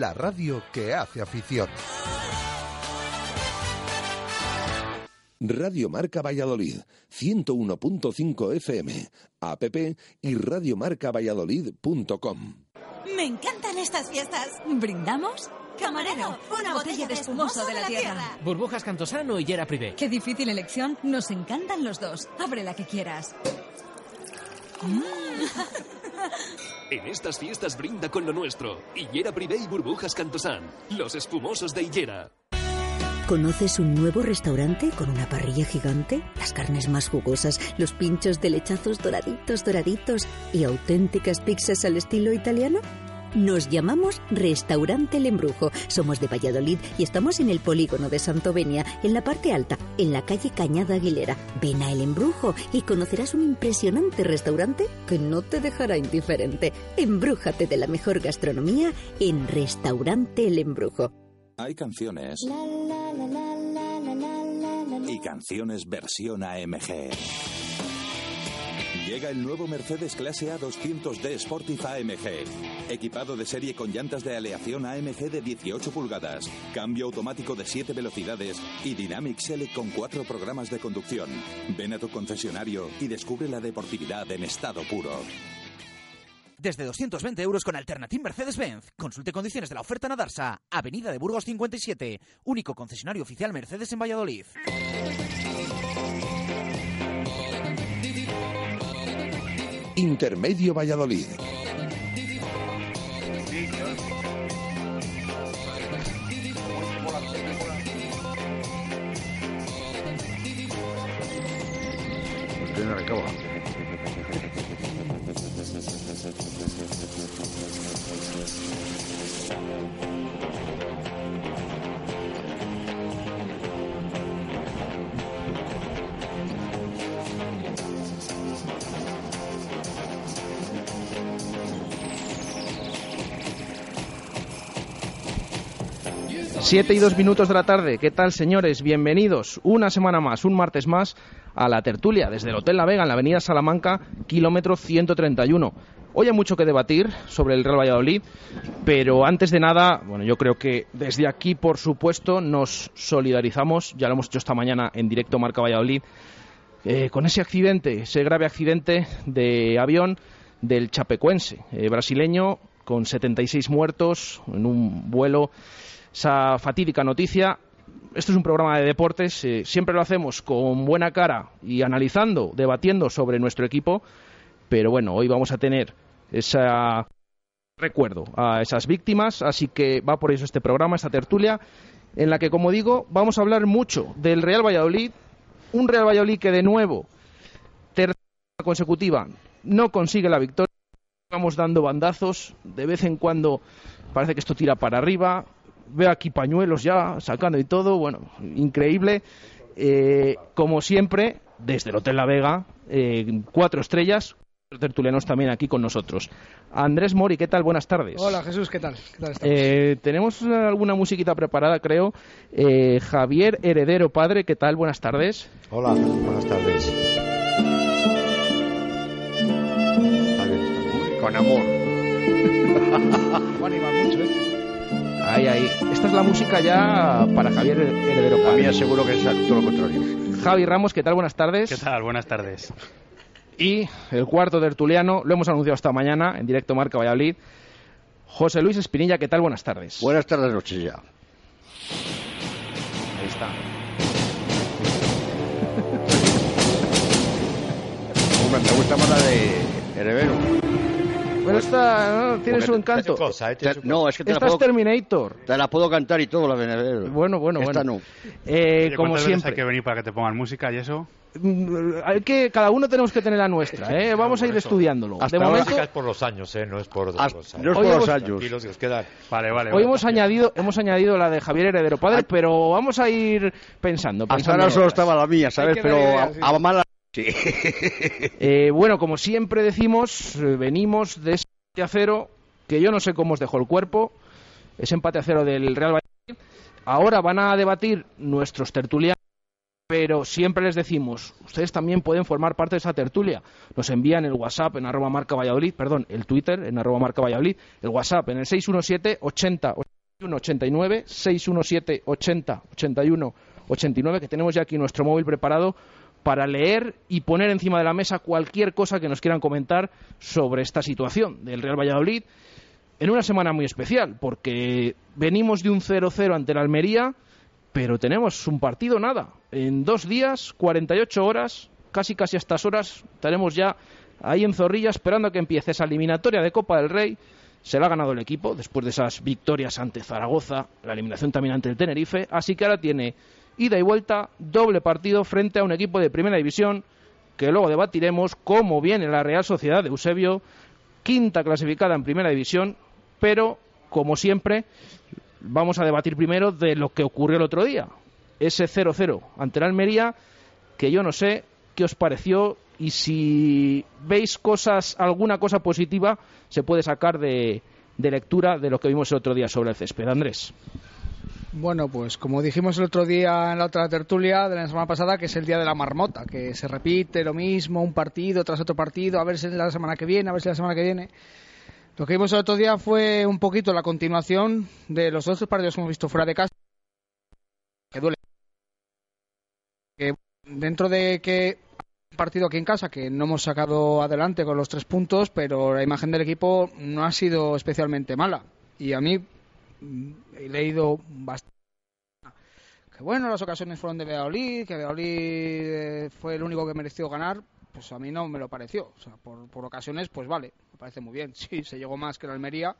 la radio que hace afición. Radio Marca Valladolid, 101.5 FM, app y radiomarcavalladolid.com. Me encantan estas fiestas. ¿Brindamos? Camarero, una botella de espumoso de la tierra. Burbujas Cantosano y Yera Privé. Qué difícil elección. Nos encantan los dos. Abre la que quieras. En estas fiestas brinda con lo nuestro. Hillera Privé y Burbujas Cantosán. Los espumosos de Hillera. ¿Conoces un nuevo restaurante con una parrilla gigante? Las carnes más jugosas, los pinchos de lechazos doraditos, doraditos y auténticas pizzas al estilo italiano? Nos llamamos Restaurante El Embrujo. Somos de Valladolid y estamos en el polígono de Santovenia, en la parte alta, en la calle Cañada Aguilera. Ven a El Embrujo y conocerás un impresionante restaurante que no te dejará indiferente. Embrújate de la mejor gastronomía en Restaurante El Embrujo. Hay canciones y canciones versión AMG. Llega el nuevo Mercedes Clase A 200D Sportif AMG. Equipado de serie con llantas de aleación AMG de 18 pulgadas, cambio automático de 7 velocidades y Dynamic Select con 4 programas de conducción. Ven a tu concesionario y descubre la deportividad en estado puro. Desde 220 euros con Alternative Mercedes-Benz. Consulte condiciones de la oferta en Adarsa, Avenida de Burgos 57, único concesionario oficial Mercedes en Valladolid. Intermedio Valladolid. Siete y dos minutos de la tarde. ¿Qué tal, señores? Bienvenidos una semana más, un martes más, a la tertulia desde el Hotel La Vega en la Avenida Salamanca, kilómetro 131. Hoy hay mucho que debatir sobre el Real Valladolid, pero antes de nada, bueno, yo creo que desde aquí, por supuesto, nos solidarizamos, ya lo hemos hecho esta mañana en directo Marca Valladolid, eh, con ese accidente, ese grave accidente de avión del chapecuense eh, brasileño, con 76 muertos en un vuelo esa fatídica noticia. Esto es un programa de deportes, eh, siempre lo hacemos con buena cara y analizando, debatiendo sobre nuestro equipo, pero bueno, hoy vamos a tener ese recuerdo a esas víctimas, así que va por eso este programa, esta tertulia, en la que, como digo, vamos a hablar mucho del Real Valladolid, un Real Valladolid que de nuevo, tercera consecutiva, no consigue la victoria, vamos dando bandazos, de vez en cuando parece que esto tira para arriba, veo aquí pañuelos ya sacando y todo, bueno, increíble. Eh, como siempre, desde el Hotel La Vega, eh, cuatro estrellas, tertulianos también aquí con nosotros. Andrés Mori, ¿qué tal? Buenas tardes. Hola Jesús, ¿qué tal? ¿Qué tal estás? Eh, tenemos alguna musiquita preparada, creo. Eh, Javier Heredero Padre, ¿qué tal? Buenas tardes. Hola, buenas tardes. Está bien, está bien. Con amor. Ahí. Esta es la música ya para Javier Heredero A mí Padre. seguro que es todo lo contrario. Javi Ramos, ¿qué tal? Buenas tardes. ¿Qué tal? Buenas tardes. Y el cuarto tertuliano, lo hemos anunciado esta mañana en directo Marca Valladolid. José Luis Espinilla, ¿qué tal? Buenas tardes. Buenas tardes, noches ya. Ahí está. Hombre, me gusta más la de Heredero. Pero esta ¿no? tiene su encanto. Te- no, es que te la, Esta es puedo, Terminator. te la puedo cantar y todo, la de. Bueno, bueno, Esta bueno. no. Eh, Oye, como ¿cuántas veces siempre. hay que venir para que te pongan música y eso? Mm, Hay que, cada uno tenemos que tener la nuestra, ¿eh? Vamos a ir estudiándolo. Hasta de ahora- momento, es por los años, ¿eh? No es por Hasta- otra cosa. no es por los años. Vale, vale. hoy vale. hemos añadido, hemos añadido la de Javier Heredero Padre, pero vamos a ir pensando. Hasta pensando ahora en solo estaba la mía, ¿sabes? Pero a, sí. a mala... Sí. Eh, bueno, como siempre decimos, eh, venimos de ese empate a cero, que yo no sé cómo os dejó el cuerpo, ese empate a cero del Real Valladolid. Ahora van a debatir nuestros tertulianos pero siempre les decimos, ustedes también pueden formar parte de esa tertulia. Nos envían el WhatsApp en arroba marca Valladolid, perdón, el Twitter en arroba marca Valladolid, el WhatsApp en el 617 80 81 89, 617 80 81 89, que tenemos ya aquí nuestro móvil preparado para leer y poner encima de la mesa cualquier cosa que nos quieran comentar sobre esta situación del Real Valladolid en una semana muy especial, porque venimos de un 0-0 ante la Almería, pero tenemos un partido nada. En dos días, 48 horas, casi casi a estas horas, estaremos ya ahí en Zorrilla esperando a que empiece esa eliminatoria de Copa del Rey. Se la ha ganado el equipo después de esas victorias ante Zaragoza, la eliminación también ante el Tenerife, así que ahora tiene ida y vuelta, doble partido frente a un equipo de primera división que luego debatiremos cómo viene la Real Sociedad de Eusebio, quinta clasificada en primera división, pero como siempre vamos a debatir primero de lo que ocurrió el otro día, ese 0-0 ante la Almería, que yo no sé qué os pareció y si veis cosas, alguna cosa positiva se puede sacar de, de lectura de lo que vimos el otro día sobre el césped. Andrés. Bueno, pues como dijimos el otro día en la otra tertulia de la semana pasada, que es el día de la marmota, que se repite lo mismo, un partido tras otro partido, a ver si la semana que viene, a ver si la semana que viene. Lo que vimos el otro día fue un poquito la continuación de los otros partidos que hemos visto fuera de casa. Que duele. Que dentro de que un partido aquí en casa que no hemos sacado adelante con los tres puntos, pero la imagen del equipo no ha sido especialmente mala. Y a mí he leído bastante que bueno, las ocasiones fueron de Valladolid, que Valladolid eh, fue el único que mereció ganar, pues a mí no me lo pareció. O sea, por, por ocasiones, pues vale, me parece muy bien. Sí, se llegó más que la Almería,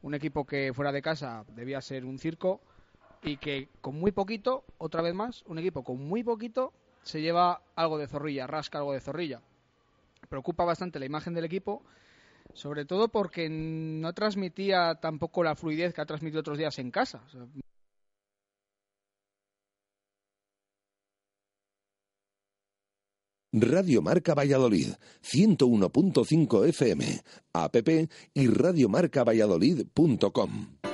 un equipo que fuera de casa debía ser un circo y que con muy poquito, otra vez más, un equipo con muy poquito se lleva algo de zorrilla, rasca algo de zorrilla. Preocupa bastante la imagen del equipo sobre todo porque no transmitía tampoco la fluidez que ha transmitido otros días en casa. O sea, Radio Marca Valladolid, 101.5 FM, app y radiomarcavalladolid.com.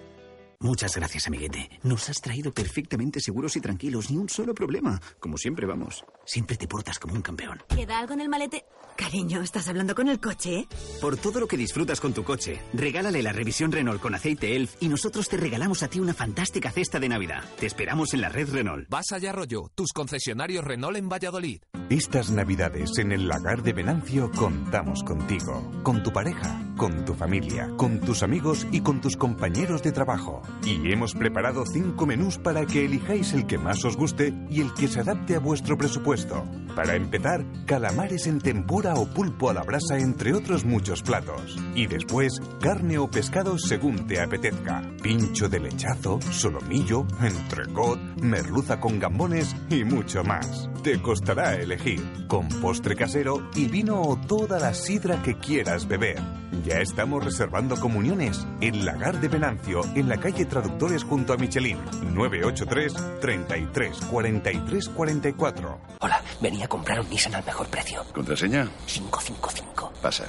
Muchas gracias, amiguete. Nos has traído perfectamente seguros y tranquilos, ni un solo problema. Como siempre vamos. Siempre te portas como un campeón. ¿Queda algo en el malete? Cariño, ¿estás hablando con el coche? ¿eh? Por todo lo que disfrutas con tu coche, regálale la revisión Renault con aceite ELF y nosotros te regalamos a ti una fantástica cesta de Navidad. Te esperamos en la red Renault. Vas allá, Arroyo, tus concesionarios Renault en Valladolid. Estas Navidades en el Lagar de Venancio contamos contigo, con tu pareja, con tu familia, con tus amigos y con tus compañeros de trabajo. Y hemos preparado cinco menús para que elijáis el que más os guste y el que se adapte a vuestro presupuesto. Para empezar, calamares en tempura o pulpo a la brasa, entre otros muchos platos. Y después, carne o pescado según te apetezca. Pincho de lechazo, solomillo, entrecot, merluza con gambones y mucho más. Te costará elegir, con postre casero y vino o toda la sidra que quieras beber. Ya estamos reservando comuniones en Lagar de Venancio, en la calle Traductores junto a Michelin. 983 33 43 44. Hola, venía a comprar un Nissan al mejor precio. ¿Contraseña? 555. Pasa.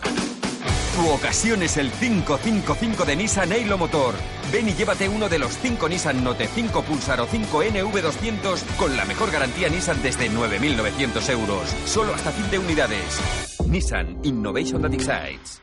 Tu ocasión es el 555 de Nissan Eilo Motor. Ven y llévate uno de los 5 Nissan Note 5 Pulsar o 5 NV200 con la mejor garantía Nissan desde 9.900 euros. Solo hasta fin de unidades. Nissan Innovation That Excites.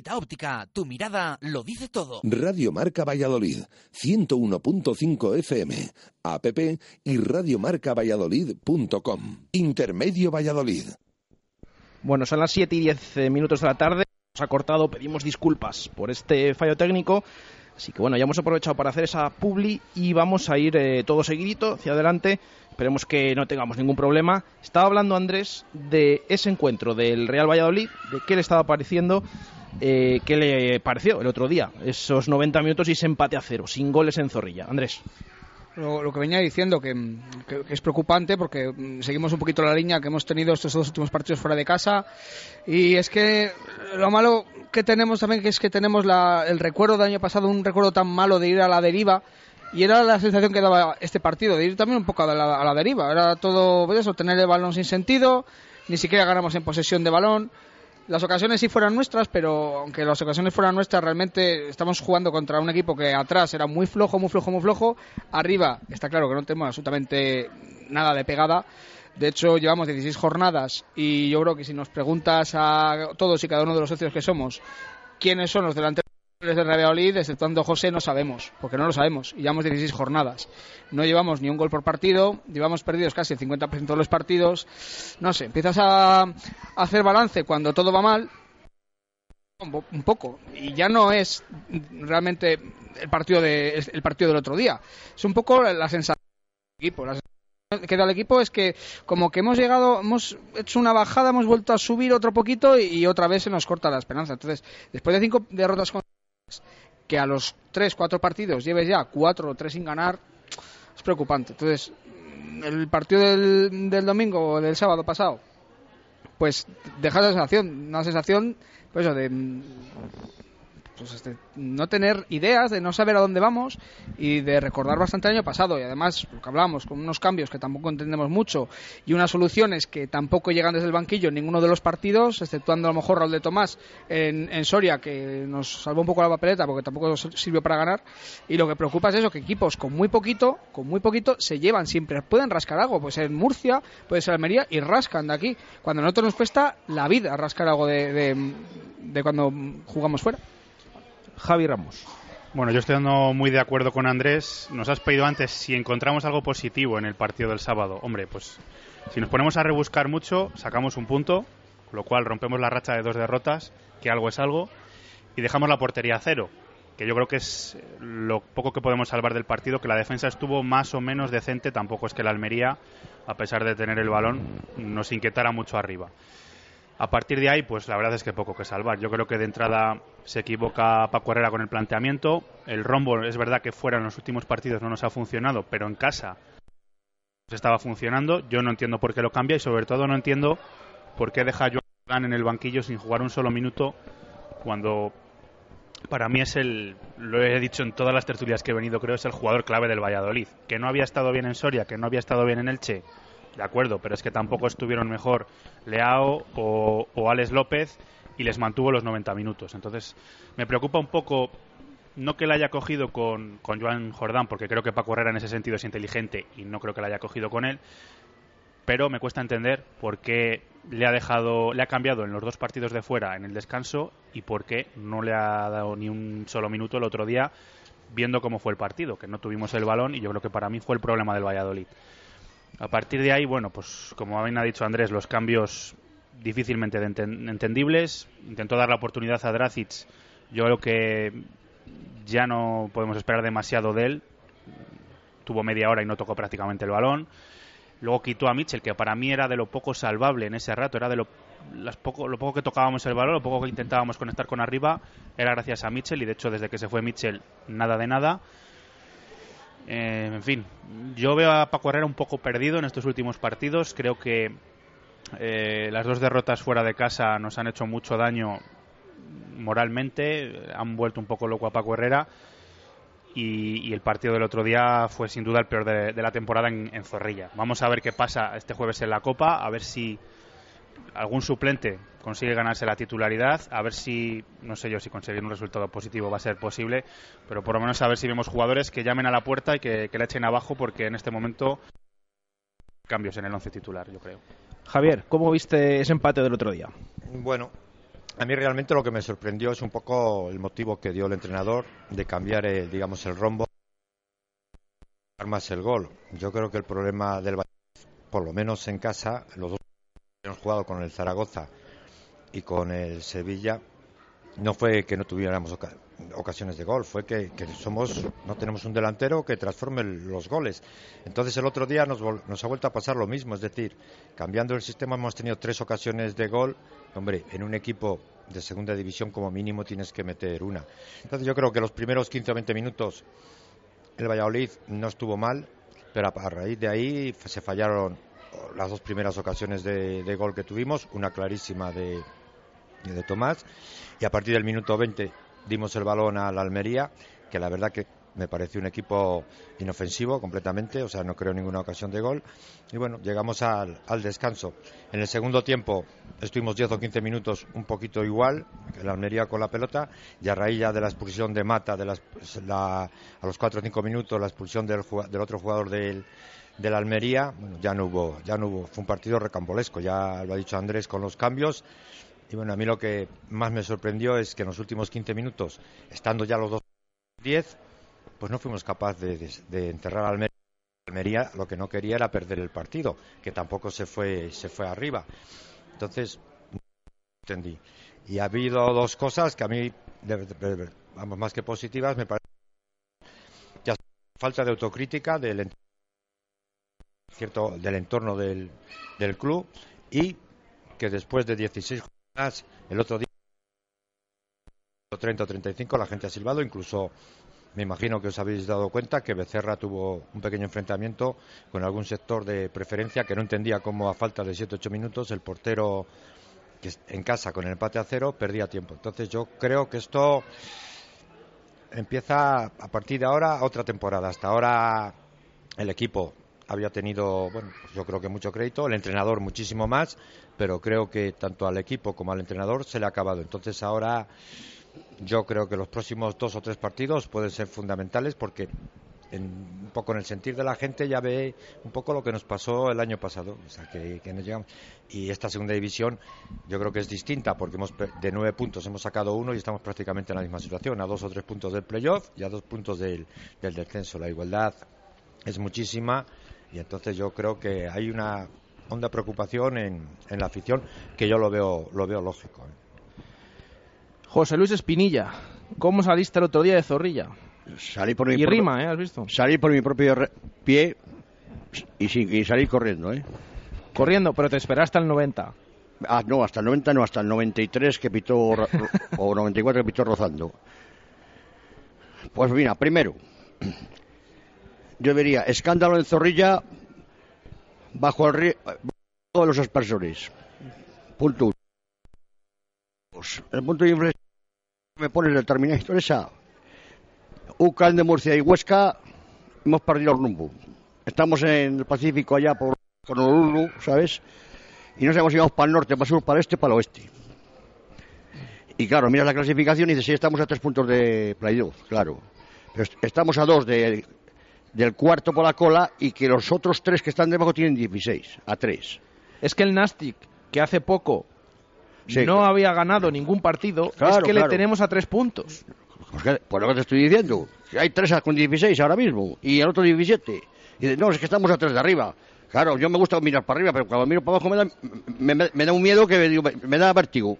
Vita Óptica, tu mirada lo dice todo. Radio Marca Valladolid, 101.5 FM, app y radiomarcavalladolid.com. Intermedio Valladolid. Bueno, son las 7 y 10 minutos de la tarde. Nos ha cortado, pedimos disculpas por este fallo técnico. Así que bueno, ya hemos aprovechado para hacer esa publi y vamos a ir eh, todo seguidito hacia adelante. Esperemos que no tengamos ningún problema. Estaba hablando Andrés de ese encuentro del Real Valladolid, de qué le estaba pareciendo, eh, qué le pareció el otro día, esos 90 minutos y ese empate a cero, sin goles en Zorrilla. Andrés. Lo, que venía diciendo, que, es preocupante porque mm, seguimos un poquito la línea que hemos tenido estos dos últimos partidos fuera de casa. Y es que lo malo que tenemos también es que tenemos el recuerdo del año pasado, un recuerdo tan malo de ir a la deriva. Y era la sensación que daba este partido, de ir también un poco a la, a la deriva. Era todo pues eso, tener el balón sin sentido, ni siquiera ganamos en posesión de balón. Las ocasiones sí fueran nuestras, pero aunque las ocasiones fueran nuestras, realmente estamos jugando contra un equipo que atrás era muy flojo, muy flojo, muy flojo. Arriba está claro que no tenemos absolutamente nada de pegada. De hecho, llevamos 16 jornadas y yo creo que si nos preguntas a todos y cada uno de los socios que somos quiénes son los delanteros de Real Valladolid, exceptuando José, no sabemos, porque no lo sabemos. Y llevamos 16 jornadas. No llevamos ni un gol por partido, llevamos perdidos casi el 50% de los partidos. No sé, empiezas a, hacer balance cuando todo va mal, un poco. Y ya no es realmente el partido, de, el partido del otro día. Es un poco la sensación del equipo. La sensación que da el equipo es que como que hemos llegado, hemos hecho una bajada, hemos vuelto a subir otro poquito y, y otra vez se nos corta la esperanza. Entonces, después de cinco derrotas con que a los tres, cuatro partidos lleves ya cuatro o tres sin ganar, es preocupante. Entonces, el partido del, del domingo o del sábado pasado, pues deja esa sensación, una sensación pues de pues, este, no tener ideas, de no saber a dónde vamos y de recordar bastante el año pasado. Y además, lo que hablamos, con unos cambios que tampoco entendemos mucho y unas soluciones que tampoco llegan desde el banquillo en ninguno de los partidos, exceptuando a lo mejor Raúl de Tomás en, en Soria, que nos salvó un poco la papeleta porque tampoco sirvió para ganar. Y lo que preocupa es eso, que equipos con muy poquito, con muy poquito, se llevan siempre. Pueden rascar algo, puede ser en Murcia, puede ser Almería, y rascan de aquí. Cuando a nosotros nos cuesta la vida rascar algo de, de cuando jugamos fuera. Javi Ramos. Bueno, yo estoy dando muy de acuerdo con Andrés. Nos has pedido antes si encontramos algo positivo en el partido del sábado. Hombre, pues si nos ponemos a rebuscar mucho, sacamos un punto, con lo cual rompemos la racha de dos derrotas, que algo es algo, y dejamos la portería a cero, que yo creo que es lo poco que podemos salvar del partido, que la defensa estuvo más o menos decente, tampoco es que la Almería, a pesar de tener el balón, nos inquietara mucho arriba. A partir de ahí, pues la verdad es que poco que salvar. Yo creo que de entrada se equivoca Paco con el planteamiento. El rombo es verdad que fuera en los últimos partidos no nos ha funcionado, pero en casa estaba funcionando. Yo no entiendo por qué lo cambia y sobre todo no entiendo por qué deja a Joan en el banquillo sin jugar un solo minuto cuando para mí es el, lo he dicho en todas las tertulias que he venido, creo es el jugador clave del Valladolid. Que no había estado bien en Soria, que no había estado bien en Elche, de acuerdo, pero es que tampoco estuvieron mejor Leao o, o Alex López y les mantuvo los 90 minutos. Entonces, me preocupa un poco, no que la haya cogido con, con Joan Jordán, porque creo que Paco Herrera en ese sentido es inteligente y no creo que la haya cogido con él, pero me cuesta entender por qué le ha dejado, le ha cambiado en los dos partidos de fuera en el descanso y por qué no le ha dado ni un solo minuto el otro día viendo cómo fue el partido, que no tuvimos el balón y yo creo que para mí fue el problema del Valladolid. A partir de ahí, bueno, pues como bien ha dicho Andrés, los cambios difícilmente entendibles. Intentó dar la oportunidad a Dracic. Yo creo que ya no podemos esperar demasiado de él. Tuvo media hora y no tocó prácticamente el balón. Luego quitó a Mitchell, que para mí era de lo poco salvable en ese rato, era de lo, las poco, lo poco que tocábamos el balón, lo poco que intentábamos conectar con arriba, era gracias a Mitchell y de hecho desde que se fue Mitchell nada de nada. Eh, en fin, yo veo a Paco Herrera un poco perdido en estos últimos partidos. Creo que eh, las dos derrotas fuera de casa nos han hecho mucho daño, moralmente, han vuelto un poco loco a Paco Herrera y, el partido del otro día fue sin duda el peor de, la temporada en Zorrilla. Vamos a ver qué pasa este jueves en la Copa, a ver si algún suplente consigue ganarse la titularidad, a ver si, no sé yo, si conseguir un resultado positivo va a ser posible, pero por lo menos a ver si vemos jugadores que llamen a la puerta y que, que la echen abajo, porque en este momento cambios en el once titular, yo creo. Javier, ¿cómo viste ese empate del otro día? Bueno, a mí realmente lo que me sorprendió es un poco el motivo que dio el entrenador de cambiar, el, digamos, el rombo más el gol. Yo creo que el problema del Valladolid, por lo menos en casa, los dos jugado con el Zaragoza y con el Sevilla, no fue que no tuviéramos oca- ocasiones de gol, fue que, que somos no tenemos un delantero que transforme los goles. Entonces el otro día nos, nos ha vuelto a pasar lo mismo, es decir, cambiando el sistema hemos tenido tres ocasiones de gol. Hombre, en un equipo de segunda división como mínimo tienes que meter una. Entonces yo creo que los primeros 15 o 20 minutos el Valladolid no estuvo mal, pero a, raíz de ahí se fallaron las dos primeras ocasiones de, gol que tuvimos, una clarísima de, de Tomás, y a partir del minuto 20 dimos el balón a la Almería, que la verdad que me pareció un equipo inofensivo completamente, o sea, no creo ninguna ocasión de gol. Y bueno, llegamos al, al descanso. En el segundo tiempo estuvimos 10 o 15 minutos un poquito igual, que la Almería con la pelota, y a raíz ya de la expulsión de Mata, de las- la- a los 4 o 5 minutos, la expulsión del, del otro jugador del, de la Almería, bueno, ya no hubo, ya no hubo, fue un partido recambolesco, ya lo ha dicho Andrés con los cambios. Y bueno, a mí lo que más me sorprendió es que en los últimos 15 minutos, estando ya los dos 10, pues no fuimos capaces de, enterrar a Almería. Almería lo que no quería era perder el partido, que tampoco se fue, se fue arriba. Entonces, no entendí. Y ha habido dos cosas que a mí, vamos, más que positivas, me parece falta de autocrítica del, cierto, del entorno del, del club y que después de 16 jornadas, el otro día 30 o 35 la gente ha silbado, incluso me imagino que os habéis dado cuenta que Becerra tuvo un pequeño enfrentamiento con algún sector de preferencia que no entendía cómo a falta de 7 8 minutos el portero que en casa con el empate a cero perdía tiempo. Entonces yo creo que esto empieza a partir de ahora otra temporada. Hasta ahora el equipo había tenido, bueno, pues yo creo que mucho crédito, el entrenador muchísimo más, pero creo que tanto al equipo como al entrenador se le ha acabado. Entonces ahora yo creo que los próximos dos o tres partidos pueden ser fundamentales porque en, un poco en el sentir de la gente ya ve un poco lo que nos pasó el año pasado, o sea que, que nos llegamos y esta segunda división yo creo que es distinta porque hemos de nueve puntos hemos sacado uno y estamos prácticamente en la misma situación, a dos o tres puntos del playoff y a dos puntos del, del descenso. La igualdad es muchísima y entonces yo creo que hay una honda preocupación en, en la afición que yo lo veo lo veo lógico. ¿eh? José Luis Espinilla, ¿cómo saliste el otro día de Zorrilla? Salí por mi Y propio- rima, ¿eh? ¿Has visto? Salí por mi propio pie y, sin- y salí corriendo, ¿eh? Corriendo, pero te esperaste al 90. Ah, no, hasta el 90 no, hasta el 93 que pitó, o 94 que pitó rozando. Pues mira, primero, yo vería escándalo en Zorrilla bajo el bajo de los aspersores. Punto uno. El punto de inflexión me pones del Terminator esa. UCAN de Murcia y Huesca hemos perdido el rumbo. Estamos en el Pacífico allá por Honolulu, ¿sabes? Y no sabemos si vamos para el norte, para el sur, para el este, para el oeste. Y claro, miras la clasificación y dices, sí, estamos a tres puntos de playoff, claro. Pero est- estamos a dos de, del cuarto por la cola y que los otros tres que están debajo tienen 16, a tres. Es que el Nastic, que hace poco Sí. no había ganado ningún partido, es Claro, que le tenemos a tres puntos. Pues, que- pues lo que te estoy diciendo, que hay tres con 16 ahora mismo y el otro 17. Y dices, no, es que estamos a tres de arriba. Claro, yo me gusta mirar para arriba, pero cuando miro para abajo me da, me, me- me da un miedo que me, me- da vértigo.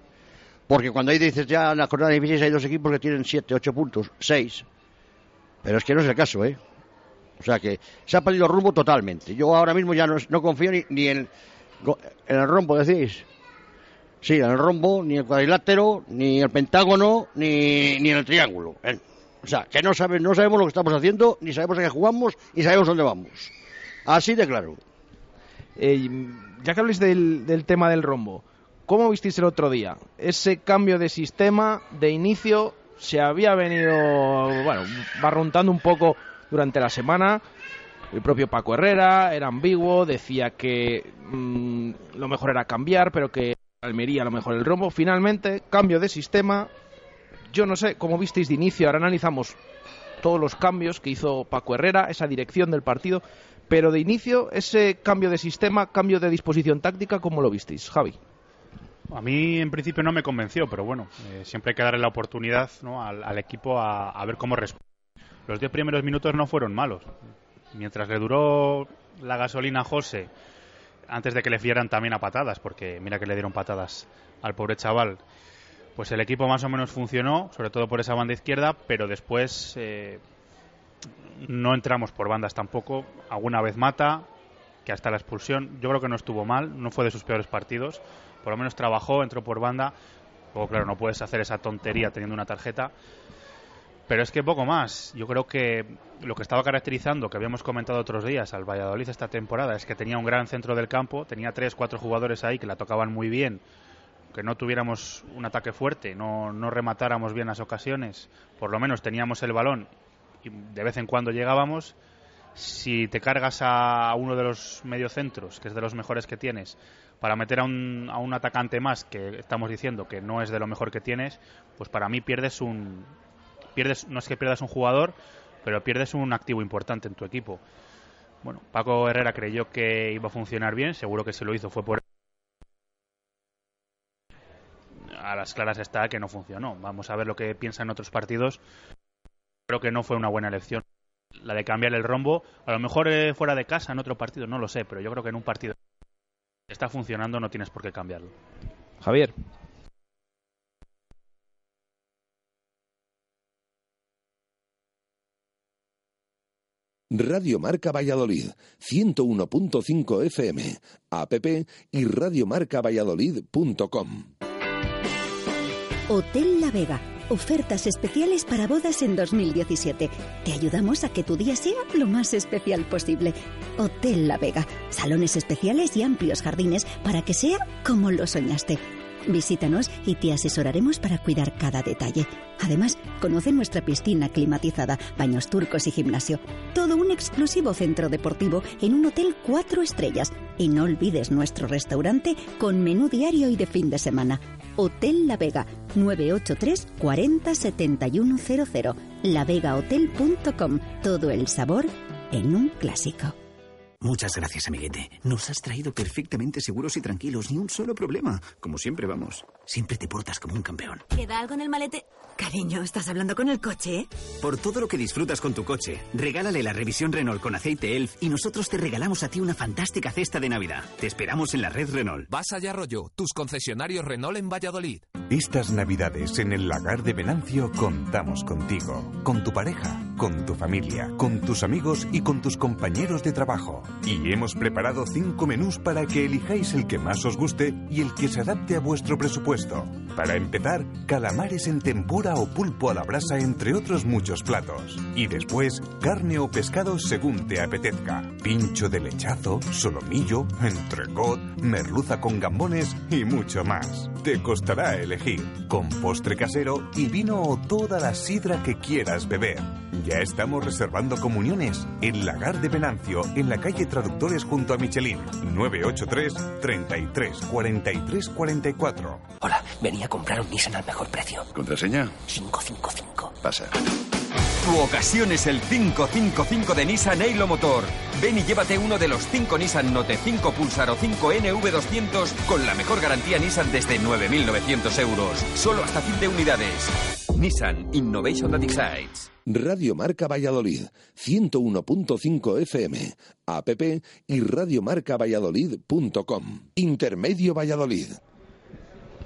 Porque cuando ahí dices ya en la jornada 16 hay dos equipos que tienen 7, 8 puntos, 6. Pero es que no es el caso, ¿eh? O sea que se ha perdido rumbo totalmente. Yo ahora mismo ya no, no confío ni, ni en, el rombo, decís. Sí, en el rombo, ni el cuadrilátero, ni el pentágono, ni, ni en el triángulo. O sea, que no, sabe, no sabemos lo que estamos haciendo, ni sabemos a qué jugamos, ni sabemos dónde vamos. Así de claro. Eh, ya que habléis del, del tema del rombo, ¿cómo visteis el otro día? Ese cambio de sistema de inicio se había venido, bueno, barruntando un poco durante la semana. El propio Paco Herrera era ambiguo, decía que mm, lo mejor era cambiar, pero que Almería a lo mejor el rombo. Finalmente, cambio de sistema. Yo no sé cómo visteis de inicio, ahora analizamos todos los cambios que hizo Paco Herrera, esa dirección del partido, pero de inicio, ese cambio de sistema, cambio de disposición táctica, ¿cómo lo visteis, Javi? A mí en principio no me convenció, pero bueno, eh, siempre hay que darle la oportunidad ¿no? al, equipo a, ver cómo responde. Los diez primeros minutos no fueron malos. Mientras le duró la gasolina a José, antes de que le fieran también a patadas, porque mira que le dieron patadas al pobre chaval, pues el equipo más o menos funcionó, sobre todo por esa banda izquierda, pero después eh, no entramos por bandas tampoco. Alguna vez mata, que hasta la expulsión, yo creo que no estuvo mal, no fue de sus peores partidos. Por lo menos trabajó, entró por banda. Luego, claro, no puedes hacer esa tontería teniendo una tarjeta. Pero es que poco más. Yo creo que lo que estaba caracterizando, que habíamos comentado otros días al Valladolid esta temporada, es que tenía un gran centro del campo, tenía tres, cuatro jugadores ahí que la tocaban muy bien, que no tuviéramos un ataque fuerte, no, no rematáramos bien las ocasiones, por lo menos teníamos el balón y de vez en cuando llegábamos. Si te cargas a uno de los mediocentros, que es de los mejores que tienes, para meter a un, a un atacante más, que estamos diciendo que no es de lo mejor que tienes, pues para mí pierdes un. Pierdes No es que pierdas un jugador, pero pierdes un activo importante en tu equipo. Bueno, Paco Herrera creyó que iba a funcionar bien, seguro que si lo hizo fue por a las claras está que no funcionó. Vamos a ver lo que piensa en otros partidos. Creo que no fue una buena elección la de cambiar el rombo. A lo mejor eh, fuera de casa en otro partido, no lo sé, pero yo creo que en un partido está funcionando no tienes por qué cambiarlo. Javier. Radio Marca Valladolid, 101.5 FM, app y radiomarcavalladolid.com. Hotel La Vega. Ofertas especiales para bodas en 2017. Te ayudamos a que tu día sea lo más especial posible. Hotel La Vega. Salones especiales y amplios jardines para que sea como lo soñaste. Visítanos y te asesoraremos para cuidar cada detalle. Además, conoce nuestra piscina climatizada, baños turcos y gimnasio. Todo un exclusivo centro deportivo en un hotel cuatro estrellas. Y no olvides nuestro restaurante con menú diario y de fin de semana. Hotel La Vega, 983 40 7100. lavegahotel.com. Todo el sabor en un clásico. Muchas gracias, amiguete. Nos has traído perfectamente seguros y tranquilos, ni un solo problema. Como siempre vamos. Siempre te portas como un campeón. ¿Queda algo en el malete? Cariño, ¿estás hablando con el coche? Por todo lo que disfrutas con tu coche, regálale la revisión Renault con aceite ELF y nosotros te regalamos a ti una fantástica cesta de Navidad. Te esperamos en la red Renault. Vas allá, rollo, tus concesionarios Renault en Valladolid. Estas Navidades en el lagar de Venancio contamos contigo, con tu pareja, con tu familia, con tus amigos y con tus compañeros de trabajo. Y hemos preparado cinco menús para que elijáis el que más os guste y el que se adapte a vuestro presupuesto. esto. Para empezar, calamares en tempura o pulpo a la brasa, entre otros muchos platos. Y después, carne o pescado según te apetezca. Pincho de lechazo, solomillo, entrecot, merluza con gambones y mucho más. Te costará elegir, con postre casero y vino o toda la sidra que quieras beber. Ya estamos reservando comuniones en Lagar de Venancio, en la calle Traductores junto a Michelin. 983 33 43 44. Hola, venía comprar un Nissan al mejor precio. ¿Contraseña? 555. Pasa. Tu ocasión es el 555 de Nissan Eilo Motor. Ven y llévate uno de los 5 Nissan Note 5 Pulsar o 5 NV200 con la mejor garantía Nissan desde 9.900 euros. Solo hasta fin de unidades. Nissan Innovation that excites. Radio Marca Valladolid, 101.5 FM, app y radiomarcavalladolid.com. Intermedio Valladolid.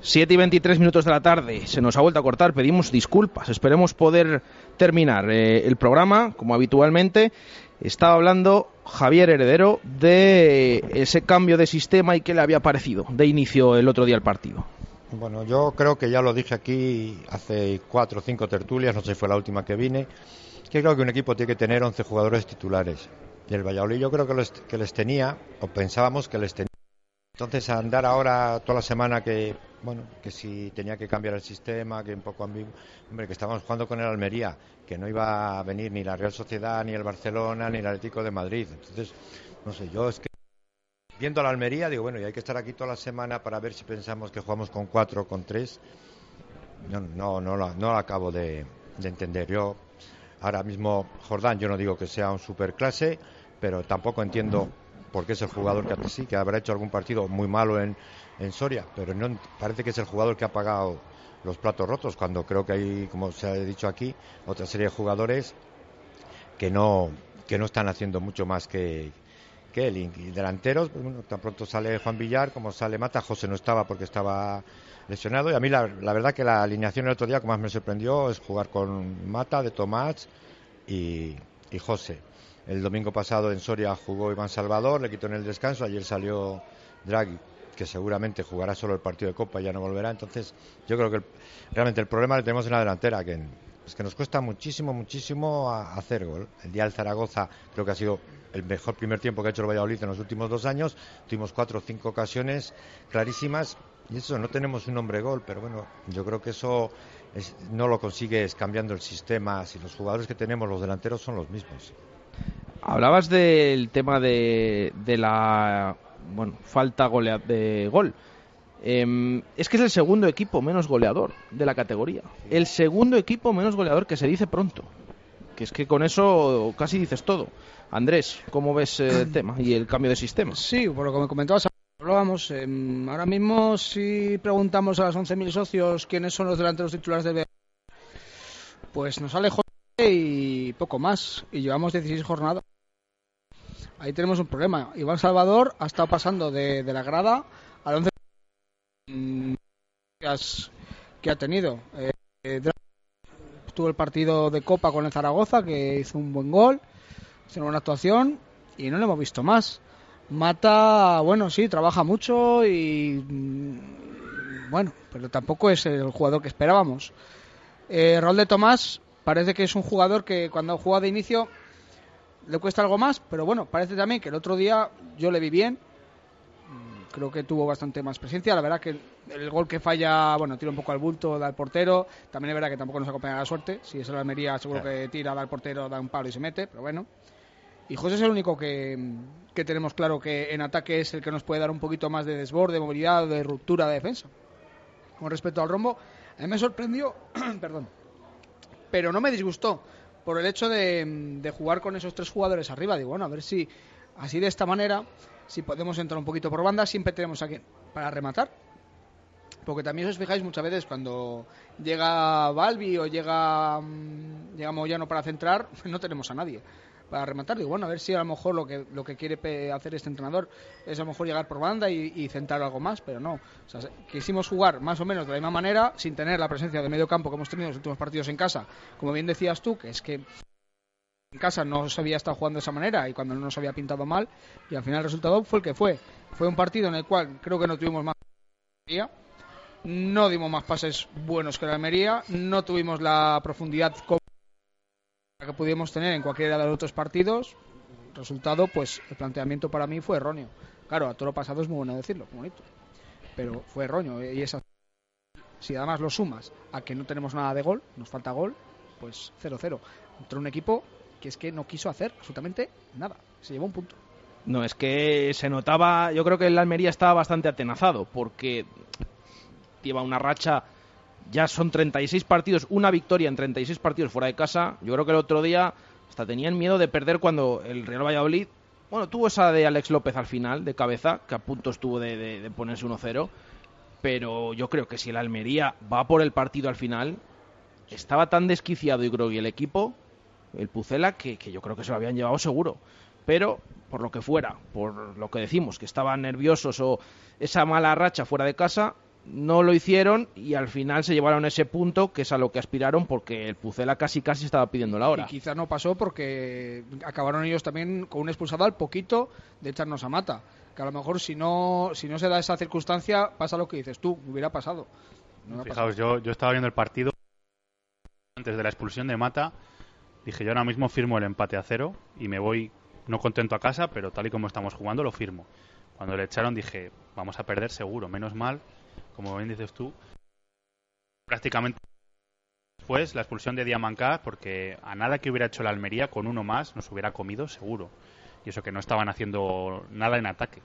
7 y 23 minutos de la tarde, se nos ha vuelto a cortar, pedimos disculpas, esperemos poder terminar eh, el programa como habitualmente. Estaba hablando Javier Heredero de ese cambio de sistema y qué le había parecido de inicio el otro día el partido. Bueno, yo creo que ya lo dije aquí hace cuatro o cinco tertulias, no sé si fue la última que vine, que creo que un equipo tiene que tener 11 jugadores titulares. Y el Valladolid yo creo que, que les tenía, o pensábamos que les tenía Entonces, andar ahora toda la semana que, bueno, que si tenía que cambiar el sistema, que un poco ambiguo, hombre, que estábamos jugando con el Almería, que no iba a venir ni la Real Sociedad, ni el Barcelona, ni el Atlético de Madrid. Entonces, no sé, yo es que viendo la Almería, digo, bueno, y hay que estar aquí toda la semana para ver si pensamos que jugamos con cuatro o con tres. No, no, no, lo, no lo acabo de, de entender. Yo, ahora mismo, Jordán, yo no digo que sea un superclase, pero tampoco entiendo porque es el jugador que sí, que habrá hecho algún partido muy malo en, en Soria, pero no, parece que es el jugador que ha pagado los platos rotos, cuando creo que hay, como se ha dicho aquí, otra serie de jugadores que no, que no están haciendo mucho más que, que él. Y delanteros, pues bueno, tan pronto sale Juan Villar como sale Mata, José no estaba porque estaba lesionado. Y a mí la, la verdad que la alineación el otro día, como más me sorprendió, es jugar con Mata, de Tomás y, y José. El domingo pasado en Soria jugó Iván Salvador, le quitó en el descanso. Ayer salió Draghi, que seguramente jugará solo el partido de Copa y ya no volverá. Entonces, yo creo que el, realmente el problema lo tenemos en la delantera, que, es que nos cuesta muchísimo, muchísimo a, hacer gol. El día del Zaragoza creo que ha sido el mejor primer tiempo que ha hecho el Valladolid en los últimos dos años. Tuvimos cuatro o cinco ocasiones clarísimas y eso, no tenemos un hombre gol, pero bueno, yo creo que eso es, no lo consigues cambiando el sistema. Si los jugadores que tenemos, los delanteros, son los mismos. Hablabas del tema de, de la bueno, falta golea de gol. Eh, es que es el segundo equipo menos goleador de la categoría. El segundo equipo menos goleador que se dice pronto. Que es que con eso casi dices todo. Andrés, ¿cómo ves el tema y el cambio de sistema? Sí, por lo que me comentabas, hablábamos. Eh, ahora mismo, si preguntamos a los 11.000 socios quiénes son los delanteros titulares del pues nos sale y poco más. Y llevamos 16 jornadas. Ahí tenemos un problema. Iván Salvador ha estado pasando de, la grada al 11 que ha tenido. Eh, tuvo el partido de Copa con el Zaragoza, que hizo un buen gol, hizo una buena actuación y no lo hemos visto más. Mata, bueno, sí, trabaja mucho y. Bueno, pero tampoco es el jugador que esperábamos. Eh, Rol de Tomás parece que es un jugador que cuando juega de inicio le cuesta algo más, pero bueno, parece también que el otro día yo le vi bien. Creo que tuvo bastante más presencia. La verdad que el gol que falla, bueno, tira un poco al bulto, da al portero. También es verdad que tampoco nos acompaña la suerte. Si es el Almería, seguro que tira, da al portero, da un palo y se mete, pero bueno. Y José es el único que, que tenemos claro que en ataque es el que nos puede dar un poquito más de desborde, movilidad, de ruptura de defensa. Con respecto al rombo, a mí me sorprendió, perdón, pero no me disgustó por el hecho de, de, jugar con esos tres jugadores arriba. Digo, bueno, a ver si así de esta manera, si podemos entrar un poquito por banda, siempre tenemos aquí para rematar. Porque también os fijáis muchas veces cuando llega Balbi o llega, llega Moyano para centrar, no tenemos a nadie para rematar. Digo, bueno, a ver si a lo mejor lo que, lo que quiere hacer este entrenador es a lo mejor llegar por banda y, y centrar algo más, pero no. O sea, quisimos jugar más o menos de la misma manera, sin tener la presencia de medio campo que hemos tenido en los últimos partidos en casa. Como bien decías tú, que es que en casa no se había estado jugando de esa manera y cuando no nos había pintado mal, y al final el resultado fue el que fue. Fue un partido en el cual creo que no tuvimos más no dimos más pases buenos que la Almería, no tuvimos la profundidad que pudimos tener en cualquiera de los otros partidos. Resultado, pues el planteamiento para mí fue erróneo. Claro, a todo lo pasado es muy bueno decirlo, bonito. Pero fue erróneo. Y esa... si además lo sumas a que no tenemos nada de gol, nos falta gol, pues 0-0. Contra un equipo que es que no quiso hacer absolutamente nada. Se llevó un punto. No, es que se notaba, yo creo que el Almería estaba bastante atenazado, porque lleva una racha ya son 36 partidos, una victoria en 36 partidos fuera de casa. Yo creo que el otro día hasta tenían miedo de perder cuando el Real Valladolid, bueno, tuvo esa de Alex López al final, de cabeza, que a punto estuvo de, ponerse 1-0. Pero yo creo que si el Almería va por el partido al final, estaba tan desquiciado, y creo, y el equipo, el Pucela, que, que yo creo que se lo habían llevado seguro. Pero por lo que fuera, por lo que decimos, que estaban nerviosos o esa mala racha fuera de casa, no lo hicieron y al final se llevaron ese punto que es a lo que aspiraron porque el Pucela casi casi estaba pidiendo la hora. Y quizás no pasó porque acabaron ellos también con un expulsado al poquito de echarnos a mata. Que a lo mejor si no, si no se da esa circunstancia pasa lo que dices tú, hubiera pasado. No Fijaos, yo, yo estaba viendo el partido antes de la expulsión de Mata. Dije, yo ahora mismo firmo el empate a cero y me voy no contento a casa, pero tal y como estamos jugando lo firmo. Cuando le echaron dije, vamos a perder seguro, menos mal, como bien dices tú, prácticamente después la expulsión de Diamancá, porque a nada que hubiera hecho la Almería, con uno más nos hubiera comido seguro. Y eso que no estaban haciendo nada en ataque.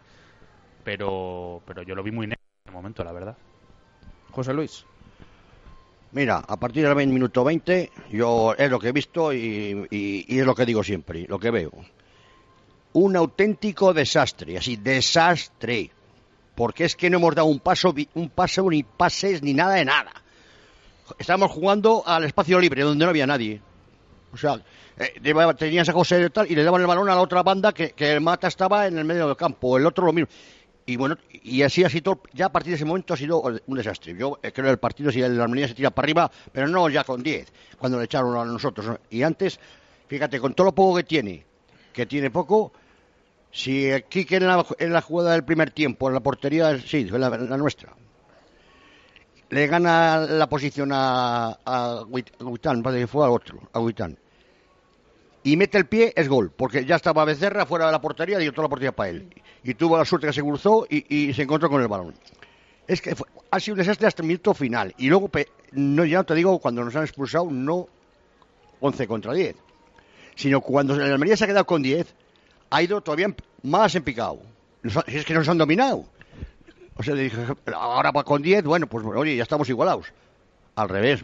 Pero, pero yo lo vi muy negro en ese momento, la verdad. José Luis. Mira, a partir del minuto 20, yo es lo que he visto y- y es lo que digo siempre, lo que veo. Un auténtico desastre, así, desastre. Porque es que no hemos dado un paso, un paso, ni pases, ni nada de nada. Estábamos jugando al espacio libre, donde no había nadie. O sea, eh, tenías a José y tal, y le daban el balón a la otra banda que, que el Mata estaba en el medio del campo, el otro lo mismo. Y bueno, y así ha sido, ya a partir de ese momento ha sido un desastre. Yo eh, creo que el partido, si la Armonía se tira para arriba, pero no ya con 10, cuando le echaron a nosotros. ¿no? Y antes, fíjate, con todo lo poco que tiene, que tiene poco, si aquí que en la, jugada del primer tiempo, en la portería, sí, la, la nuestra, le gana la posición a, a Huitán, parece que fue al otro, a Huitán. Y mete el pie, es gol, porque ya estaba Becerra fuera de la portería y toda la portería para él. Y tuvo la suerte que se cruzó y, se encontró con el balón. Es que ha sido un desastre hasta el minuto final. Y luego, no, ya te digo, cuando nos han expulsado, no 11 contra 10, sino cuando el Almería se ha quedado con 10, ha ido todavía más en picado. Es que nos han dominado. O sea, le dije, ahora va con 10, bueno, pues oye, ya estamos igualados. Al revés.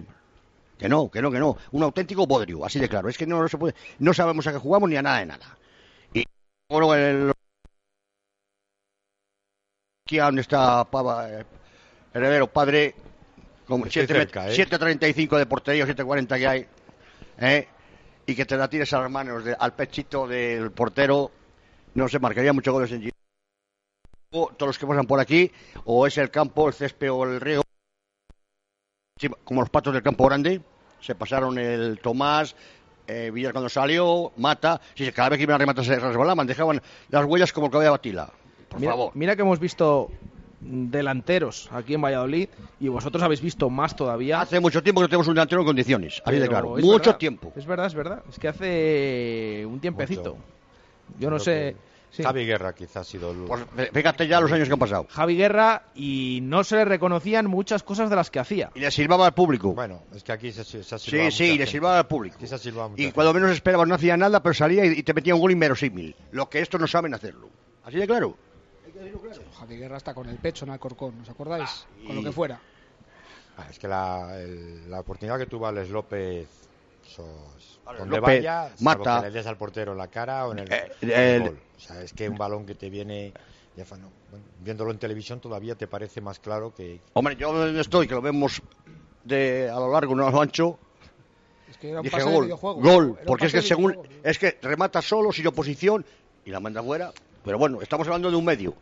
Que no, que no, que no. Un auténtico bodrio, así de claro. Es que no, no se puede, no sabemos a qué jugamos ni a nada de nada. Y bueno, el, aquí donde está Pava, eh, heredero, padre, como Estoy 7 cerca, ¿eh? 7.35 de portería, 7.40 que hay, ¿eh? Y que te la tires a las manos de- al pechito del portero, no se marcaría muchos goles en Girona. O Todos los que pasan por aquí, o es el campo, el césped o el río, Sí, como los patos del campo grande, se pasaron el Tomás, eh, Villar cuando salió, Mata, sí, cada vez que iban a rematar se resbalaban, dejaban las huellas como el cabello de Batila. Por mira, favor. mira que hemos visto delanteros aquí en Valladolid y vosotros habéis visto más todavía. Hace mucho tiempo que no tenemos un delantero en condiciones, así de claro. Mucho verdad, tiempo. Es verdad, es verdad. Es que hace un tiempecito. Yo no sé. que Javi Guerra quizás ha sido el... Pues, fíjate ya los años que han pasado. Javi Guerra y no se le reconocían muchas cosas de las que hacía. Y le silbaba al público. Bueno, es que aquí se, se ha silbado Sí, mucha sí, le silbaba al público. Aquí se ha silbado mucha Y gente. cuando menos esperabas no hacía nada, pero salía y, y te metía un gol inverosímil. Lo que estos no saben hacerlo. Así de claro. Javi Guerra está con el pecho en Alcorcón, ¿os acordáis? y- Con lo que fuera. Ah, es que la, el- la oportunidad que tuvo Alex López, sos- donde López vaya, mata. que le des al portero en la cara o en el, Eh, el- el gol. O sea, es que un balón que te viene, ya fa- no, bueno, viéndolo en televisión todavía te parece más claro que... Hombre, yo donde estoy, que lo vemos de a lo largo, no a lo ancho, Es que era un dije pase de gol, videojuego. gol, porque es que según, es que remata solo, sin oposición, y la manda fuera. Pero bueno, estamos hablando de un medio.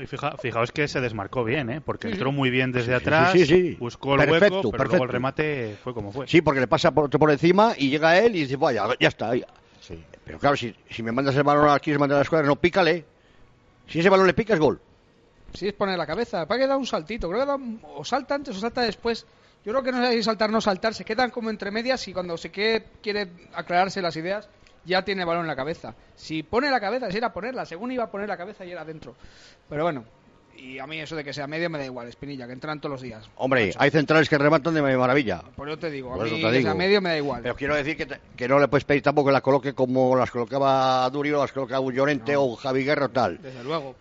Y fija- fijaos que se desmarcó bien, ¿eh? porque Sí, entró muy bien desde Sí, sí, atrás, sí, sí. buscó el Perfecto, hueco, pero luego el remate fue como fue. Sí, porque le pasa por, por encima y llega él y dice, vaya, ya está. ya. Pero claro, si, si me mandas el balón aquí, se manda a la escuadra, no pícale. Si ese balón le pica, es gol. Sí, es poner la cabeza. Para que da un saltito. Creo que da un- o salta antes o salta después. Yo creo que no sé si saltar o no saltar. Se quedan como entre medias y cuando se quiere, quiere aclararse las ideas, ya tiene balón en la cabeza. Si pone la cabeza, si era ponerla. Según iba a poner la cabeza y era dentro. Pero bueno, y a mí eso de que sea medio me da igual, Espinilla, que entran todos los días. Hombre, hay centrales que rematan de maravilla. Por eso te digo, a mí que sea medio me da igual. Pero quiero decir que, te- que no le puedes pedir tampoco que la coloque como las colocaba Durio, las colocaba Llorente o Javi Guerra o tal. Desde luego.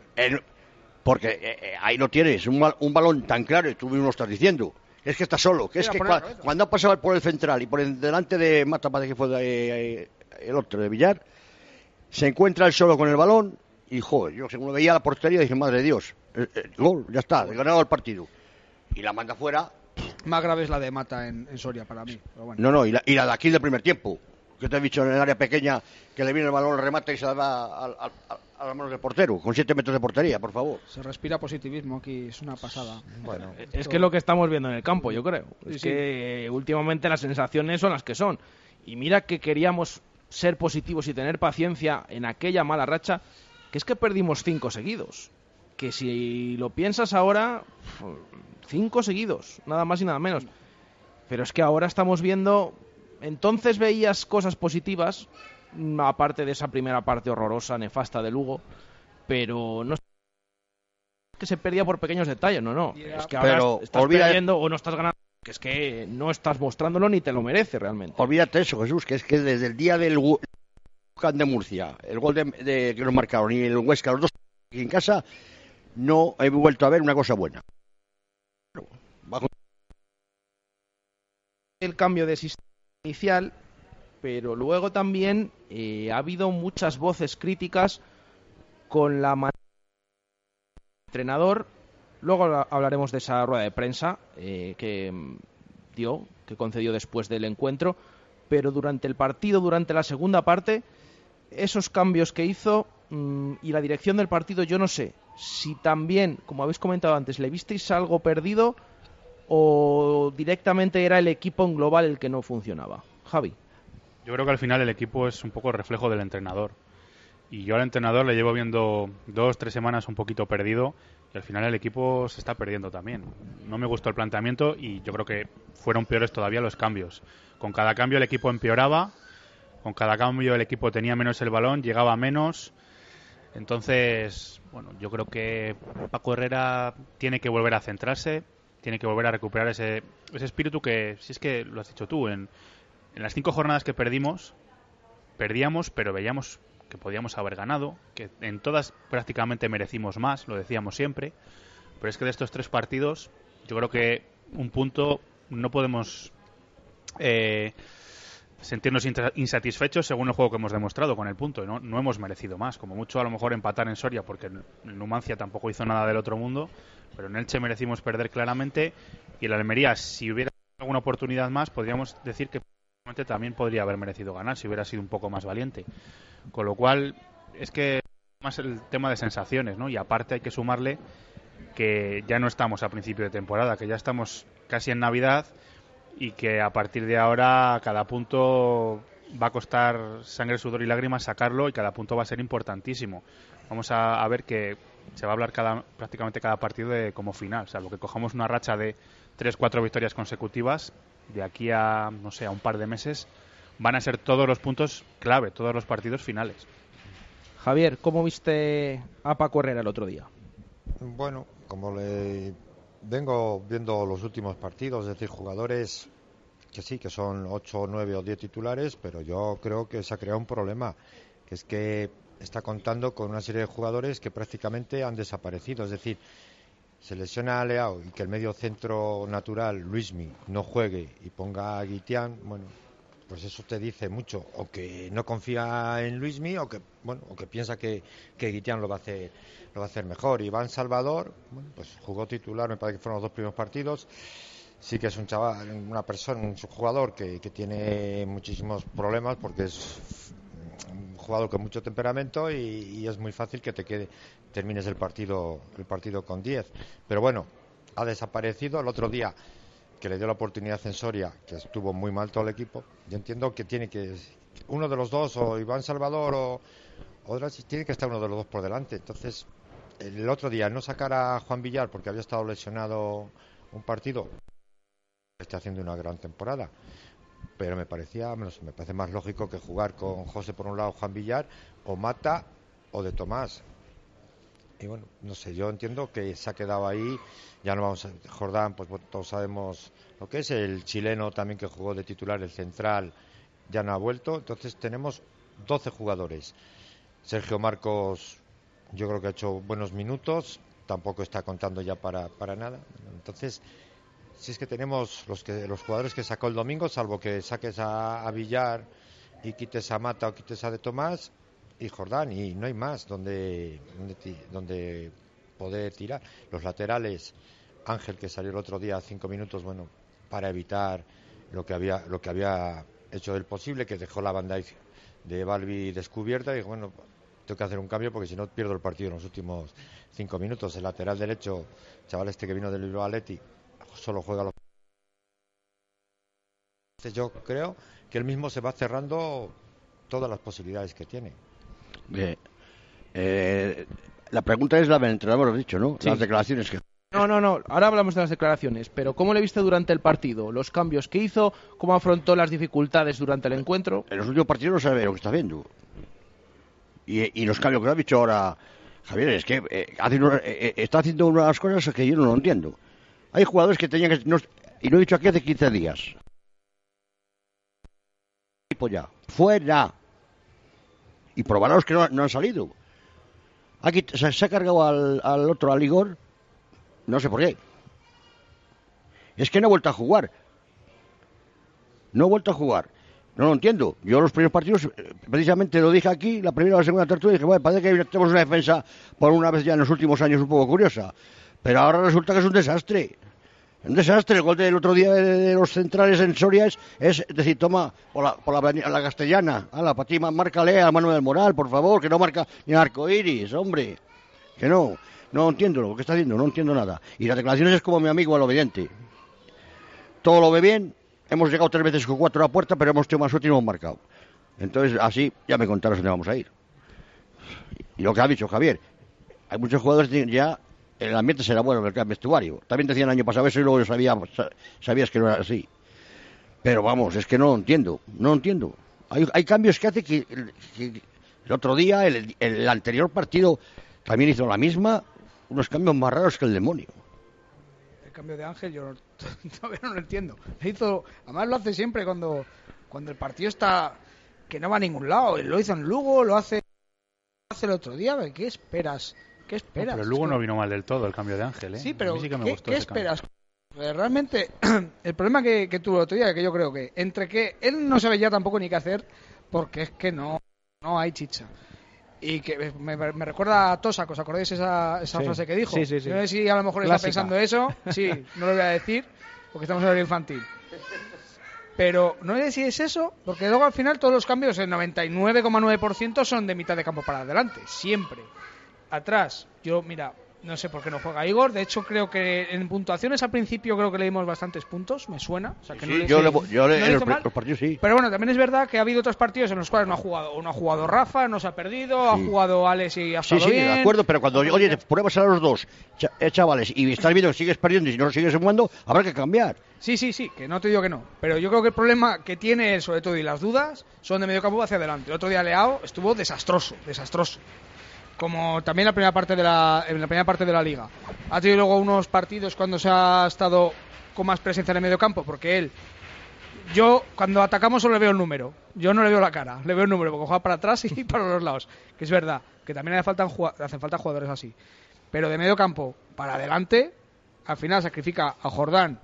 Porque eh, eh, ahí lo tienes, un, un balón tan claro, tú mismo lo estás diciendo. Es que está solo, que es que cua- cuando ha pasado por el central y por el- delante de Mata, parece que fue de- eh, el otro, de Villar, se encuentra él solo con el balón y, joder, yo según lo veía a la portería dije, madre de Dios, eh, eh, gol, ya está, he ganado el partido. Y la manda fuera, Más grave es la de Mata en, en Soria para mí. Pero bueno. no, no, y la, y la de aquí del primer tiempo, que te he dicho en el área pequeña, que le viene el balón, el remate y se la da al- al- al- a las manos del portero, con siete metros de portería, por favor. Se respira positivismo aquí, es una pasada. Bueno, Es que es lo que estamos viendo en el campo, yo creo. Sí, es sí. que eh, últimamente las sensaciones son las que son. Y mira que queríamos ser positivos y tener paciencia en aquella mala racha, que es que perdimos cinco seguidos. Que si lo piensas ahora, cinco seguidos, nada más y nada menos. Pero es que ahora estamos viendo. Entonces veías cosas positivas, mm, aparte de esa primera parte horrorosa, nefasta de Lugo, pero no que se perdía por pequeños detalles. No, no. Es que ahora Pero estás olvida- perdiendo o no estás ganando. Que es que no estás mostrándolo ni te lo merece realmente. Olvídate eso, Jesús, que es que desde el día del de Murcia, el gol de, de- que nos marcaron y el Huesca, los dos aquí en casa, no he vuelto a ver una cosa buena. Bajo- el cambio de sistema inicial, pero luego también eh, ha habido muchas voces críticas con la manera del entrenador. Luego habla- hablaremos de esa rueda de prensa eh, que mm, dio, que concedió después del encuentro, pero durante el partido, durante la segunda parte, esos cambios que hizo mm, y la dirección del partido, yo no sé si también, como habéis comentado antes, le visteis algo perdido o directamente era el equipo en global el que no funcionaba. Javi. Yo creo que al final el equipo es un poco reflejo del entrenador. Y yo al entrenador le llevo viendo dos, tres semanas un poquito perdido y al final el equipo se está perdiendo también. No me gustó el planteamiento y yo creo que fueron peores todavía los cambios. Con cada cambio el equipo empeoraba, con cada cambio el equipo tenía menos el balón, llegaba menos. Entonces, bueno, yo creo que Paco Herrera tiene que volver a centrarse, tiene que volver a recuperar ese, ese espíritu que, si es que lo has dicho tú, en, en las cinco jornadas que perdimos, perdíamos, pero veíamos que podíamos haber ganado, que en todas prácticamente merecimos más, lo decíamos siempre, pero es que de estos tres partidos, yo creo que un punto no podemos eh, sentirnos insatisfechos según el juego que hemos demostrado con el punto. ¿no? no hemos merecido más. Como mucho, a lo mejor empatar en Soria, porque Numancia tampoco hizo nada del otro mundo, pero en Elche merecimos perder claramente. Y en Almería, si hubiera alguna oportunidad más, podríamos decir que también podría haber merecido ganar si hubiera sido un poco más valiente. Con lo cual, es que más el tema de sensaciones, ¿no? Y aparte hay que sumarle que ya no estamos a principio de temporada, que ya estamos casi en Navidad y que a partir de ahora cada punto va a costar sangre, sudor y lágrimas sacarlo y cada punto va a ser importantísimo. Vamos a, a ver que se va a hablar cada, prácticamente cada partido de, como final, salvo que cojamos una racha de 3-4 victorias consecutivas de aquí a, no sé, a un par de meses, van a ser todos los puntos clave, todos los partidos finales. Javier, ¿cómo viste a Paco Herrera el otro día? Bueno, como le vengo viendo los últimos partidos, es decir, jugadores que sí, que son 8, 9 o 10 titulares, pero yo creo que se ha creado un problema, que es que está contando con una serie de jugadores que prácticamente han desaparecido. Es decir, se lesiona a Leao y que el medio centro natural, Luismi, no juegue y ponga a Guitián, bueno, pues eso te dice mucho. O que no confía en Luismi o que, bueno, o que piensa que, que Guitián lo va a hacer lo va a hacer mejor. Iván Salvador, bueno, pues jugó titular, me parece que fueron los dos primeros partidos. Sí que es un chaval, una persona, un jugador que, que tiene muchísimos problemas porque es jugador con mucho temperamento y, es muy fácil que te quede termines el partido el partido con 10 pero bueno ha desaparecido. El otro día que le dio la oportunidad en Soria que estuvo muy mal todo el equipo yo entiendo que tiene que uno de los dos o Iván Salvador o, o tiene que estar uno de los dos por delante. Entonces el otro día no sacar a Juan Villar porque había estado lesionado un partido está haciendo una gran temporada pero me parecía me parece más lógico que jugar con José por un lado Juan Villar o Mata o de Tomás. Y bueno no sé yo entiendo que se ha quedado ahí ya no vamos a Jordán pues todos sabemos lo que es el chileno también que jugó de titular el central ya no ha vuelto. Entonces tenemos 12 jugadores. Sergio Marcos yo creo que ha hecho buenos minutos tampoco está contando ya para, para nada. Entonces si es que tenemos los que los jugadores que sacó el domingo, salvo que saques a, Villar y quites a Mata o quites a De Tomás y Jordán, y no hay más donde, donde, poder tirar. Los laterales, Ángel que salió el otro día a cinco minutos, bueno, para evitar lo que había, lo que había hecho del posible, que dejó la banda de Balbi descubierta, y dijo, bueno, tengo que hacer un cambio porque si no pierdo el partido en los últimos cinco minutos. El lateral derecho, chaval este que vino del Bilbao solo juega los entonces yo creo que él mismo se va cerrando todas las posibilidades que tiene. Eh, eh, la pregunta es la del entrenador, has dicho, ¿no? Sí. Las declaraciones que... No, no, no. Ahora hablamos de las declaraciones. Pero ¿cómo le viste durante el partido? ¿Los cambios que hizo? ¿Cómo afrontó las dificultades durante el encuentro? En los últimos partidos no sabe lo que está viendo. Y, y los cambios que ha dicho ahora Javier, es que eh, hace uno- eh, eh, está haciendo unas cosas que yo no lo entiendo. Hay jugadores que tenían que... no- y lo he dicho aquí hace 15 días. Ya. Fuera. Y probaros que no, no han salido. Aquí se, se ha cargado al, al otro, al Igor. No sé por qué. Es que no ha vuelto a jugar. No ha vuelto a jugar. No lo entiendo. Yo los primeros partidos, eh, precisamente lo dije aquí, la primera o la segunda tertulia, dije, bueno, parece que tenemos una defensa por una vez ya en los últimos años un poco curiosa. Pero ahora resulta que es un desastre. Un desastre. El gol del otro día de, los centrales en Soria es, es decir, toma por la, por la, castellana. A la patima, márcale a Manuel Moral, por favor, que no marca ni arco iris, hombre. Que no. No entiendo lo que está haciendo, no entiendo nada. Y las declaraciones es como mi amigo el obediente. Todo lo ve bien, hemos llegado tres veces con cuatro a la puerta, pero hemos tenido más suerte y no hemos marcado. Entonces, así, ya me contaron dónde vamos a ir. Y lo que ha dicho Javier, hay muchos jugadores que ya el ambiente será bueno en el vestuario. También decían el año pasado eso y luego sabía, sa- sabías que no era así. Pero vamos, es que no lo entiendo, no lo entiendo. Hay, hay cambios que hace que, el otro día, el, el anterior partido, también hizo la misma, unos cambios más raros que el demonio. El cambio de Ángel yo no- todavía no lo entiendo. Le hizo, además lo hace siempre cuando, cuando el partido está que no va a ningún lado. Lo hizo en Lugo, lo hace, lo hace el otro día. ¿Qué esperas? ¿Qué esperas? Pero luego no vino mal del todo el cambio de Ángel, ¿eh? Sí, pero sí que me ¿qué, gustó qué cambio. esperas? Realmente, el problema que, que tuvo el otro día, que yo creo que entre que él no sabe ya tampoco ni qué hacer, porque es que no, no hay chicha. Y que me, me recuerda a Tosa, ¿os acordáis esa, esa Sí. frase que dijo? Sí, sí, sí. No sé si a lo mejor está pensando eso. Sí, no lo voy a decir, porque estamos en horario infantil. Pero no sé si es eso, porque luego al final todos los cambios, el 99,9% son de mitad de campo para adelante, siempre. Atrás, yo, mira, no sé por qué no juega Igor, de hecho creo que en puntuaciones al principio creo que le dimos bastantes puntos, me suena. O sea, que no le- yo, le, yo le- en los, partidos sí. Pero bueno, también es verdad que ha habido otros partidos en los cuales no ha jugado, o no ha jugado Rafa, no se ha perdido, ha jugado Alex y ha Sí, estado sí, bien. de acuerdo, pero cuando, oye, te pruebas a los dos, eh, chavales, y estás viendo que sigues perdiendo y si no sigues jugando, habrá que cambiar. Sí, sí, sí, que no te digo que no. Pero yo creo que el problema que tiene él, sobre todo, y las dudas, son de medio campo hacia adelante. El otro día Leao estuvo desastroso, desastroso. Como también la primera parte de la, en la primera parte de la liga. Ha tenido luego unos partidos cuando se ha estado con más presencia en el medio campo, porque él. Yo, cuando atacamos, solo le veo el número. Yo no le veo la cara, le veo el número, porque juega para atrás y para los lados. Que es verdad, que también jua- le hacen falta jugadores así. Pero de medio campo para adelante, al final sacrifica a Jordán,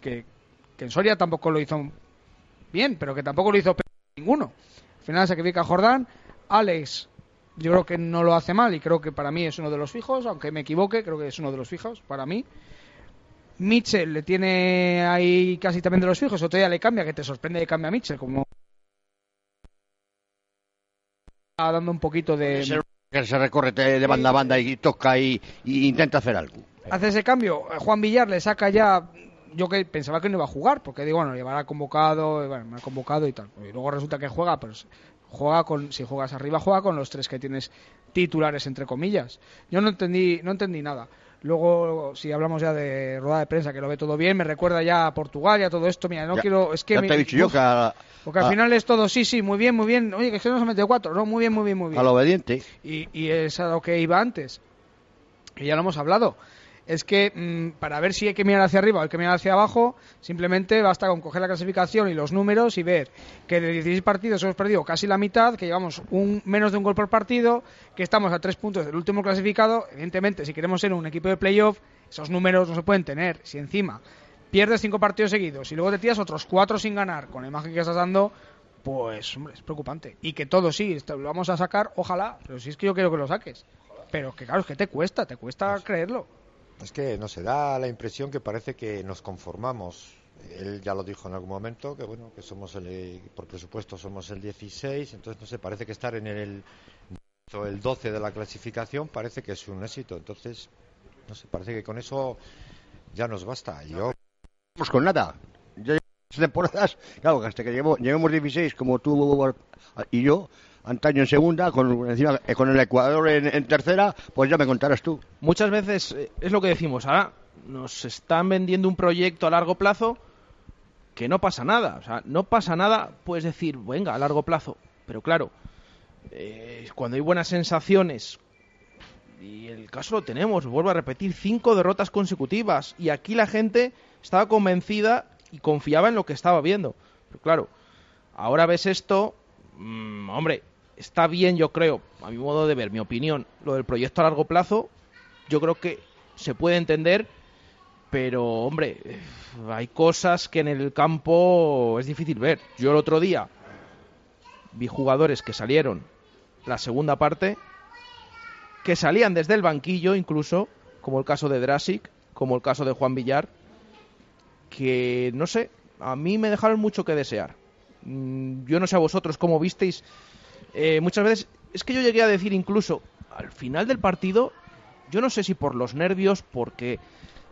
que, que en Soria tampoco lo hizo bien, pero que tampoco lo hizo ninguno. Al final sacrifica a Jordán, Alex yo creo que no lo hace mal y creo que para mí es uno de los fijos, aunque me equivoque, creo que es uno de los fijos para mí. Mitchell le tiene ahí casi también de los fijos, otro día le cambia, que te sorprende que cambia a Mitchell, como está dando un poquito de... Que se recorre de banda a banda y toca y, y intenta hacer algo. hace ese cambio. Juan Villar le saca ya. Yo que pensaba que no iba a jugar, porque digo, bueno, llevará convocado, bueno, me ha convocado y tal. Y luego resulta que juega, pues juega con, si juegas arriba, juega con los tres que tienes titulares, entre comillas. Yo no entendí, no entendí nada. Luego, si hablamos ya de rueda de prensa, que lo ve todo bien, me recuerda ya a Portugal y a todo esto. Mira, no Ya- quiero, es que ya te he dicho yo que a- porque al a- final es todo, sí, sí, muy bien, muy bien. Oye, que que nos ha metido cuatro, no, muy bien, muy bien, muy bien. Al obediente. Y, y es a lo que iba antes. Y ya lo hemos hablado. Es que mm, para ver si hay que mirar hacia arriba o hay que mirar hacia abajo, simplemente basta con coger la clasificación y los números y ver que de 16 partidos hemos perdido casi la mitad, que llevamos un, menos de un gol por partido, que estamos a tres puntos del último clasificado. Evidentemente, si queremos ser un equipo de playoff, esos números no se pueden tener. Si encima pierdes cinco partidos seguidos y luego te tiras otros cuatro sin ganar con la imagen que estás dando, pues, hombre, es preocupante. Y que todo sí, esto lo vamos a sacar, ojalá, pero si es que yo quiero que lo saques. Pero que claro, es que te cuesta, te cuesta creerlo. Es que no se da la impresión que parece que nos conformamos. Él ya lo dijo en algún momento que bueno que somos el por presupuesto somos el 16, entonces no sé, parece que estar en el el 12 de la clasificación parece que es un éxito. Entonces, no sé, parece que con eso ya nos basta. Yo Pues con nada. Ya temporadas, claro, hasta que llevemos 16 como tú y yo, antaño en segunda, con, encima, eh, con el Ecuador en, tercera, pues ya me contarás tú. Muchas veces eh, es lo que decimos, ahora nos están vendiendo un proyecto a largo plazo que no pasa nada. O sea, no pasa nada, puedes decir, venga, a largo plazo. Pero claro, eh, cuando hay buenas sensaciones, Y el caso lo tenemos, vuelvo a repetir, cinco derrotas consecutivas. Y aquí la gente estaba convencida y confiaba en lo que estaba viendo. Pero claro, ahora ves esto, mm, hombre, está bien yo creo, a mi modo de ver, mi opinión, lo del proyecto a largo plazo, yo creo que se puede entender, pero hombre, hay cosas que en el campo es difícil ver. Yo el otro día vi jugadores que salieron la segunda parte, que salían desde el banquillo incluso, como el caso de Drasic, como el caso de Juan Villar, que no sé, a mí me dejaron mucho que desear. Mm, Yo no sé a vosotros cómo visteis. Eh, muchas veces, es que yo llegué a decir incluso, al final del partido, yo no sé si por los nervios, porque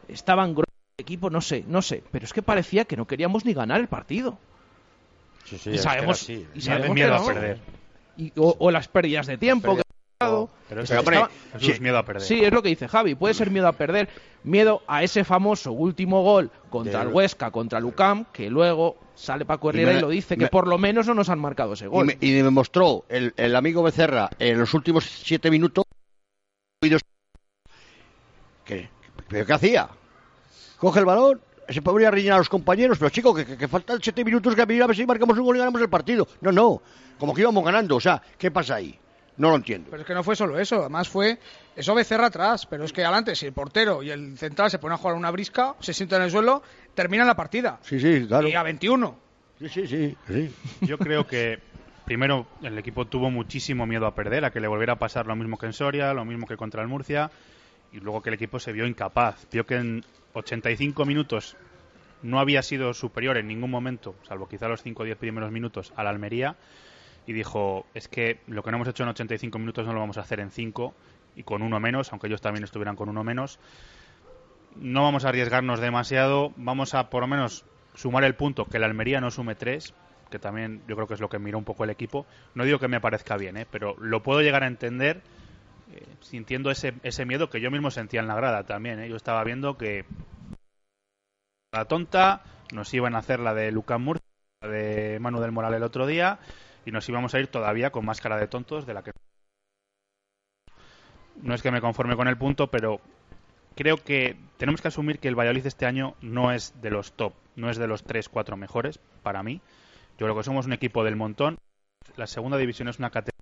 estaban gruesos el equipo, no sé, no sé, pero es que parecía que no queríamos ni ganar el partido. Sí, sí, y es que era sabemos, así. y sabemos miedo que a perder. Y- o, o las pérdidas de tiempo. que- Pero eso, estaba- eso es miedo a perder. Sí, es lo que dice Javi. Puede ser miedo a perder, miedo a ese famoso último gol contra el Huesca, contra el UCAM, que luego sale Paco Herrera y, me- lo dice que me- por lo menos no nos han marcado ese Y gol. me, y me mostró el, el amigo Becerra en los últimos siete minutos. ¿Qué, ¿Pero qué hacía? Coge el balón, se podría rellenar a los compañeros, pero chico, que, que, que faltan siete minutos que a ver si marcamos un gol y ganamos el partido. No, no, como que íbamos ganando, o sea, ¿qué pasa ahí? No lo entiendo. Pero es que no fue solo eso, además fue eso Becerra atrás, pero es que adelante, si el portero y el central se ponen a jugar una brisca, se sientan en el suelo, terminan la partida. Sí, sí, claro. Y a 21. Sí, sí, sí. sí. Yo creo que primero el equipo tuvo muchísimo miedo a perder, a que le volviera a pasar lo mismo que en Soria, lo mismo que contra el Murcia, y luego que el equipo se vio incapaz. Vio que en 85 minutos no había sido superior en ningún momento, salvo quizá los 5 o 10 primeros minutos, a la Almería, y dijo, es que lo que no hemos hecho en 85 minutos no lo vamos a hacer en 5 y con uno menos, aunque ellos también estuvieran con uno menos. No vamos a arriesgarnos demasiado, vamos a por lo menos sumar el punto, que la Almería no sume 3, que también yo creo que es lo que miró un poco el equipo. No digo que me parezca bien, ¿eh? pero lo puedo llegar a entender eh, sintiendo ese, ese miedo que yo mismo sentía en la grada también. ¿eh? Yo estaba viendo que la tonta nos iban a hacer la de Lucas Murcia, la de Manu del el otro día, y nos íbamos a ir todavía con más cara de tontos de la que... No es que me conforme con el punto, pero creo que tenemos que asumir que el Valladolid este año no es de los top, no es de los 3, 4 mejores para mí. Yo creo que somos un equipo del montón. La segunda división es una categoría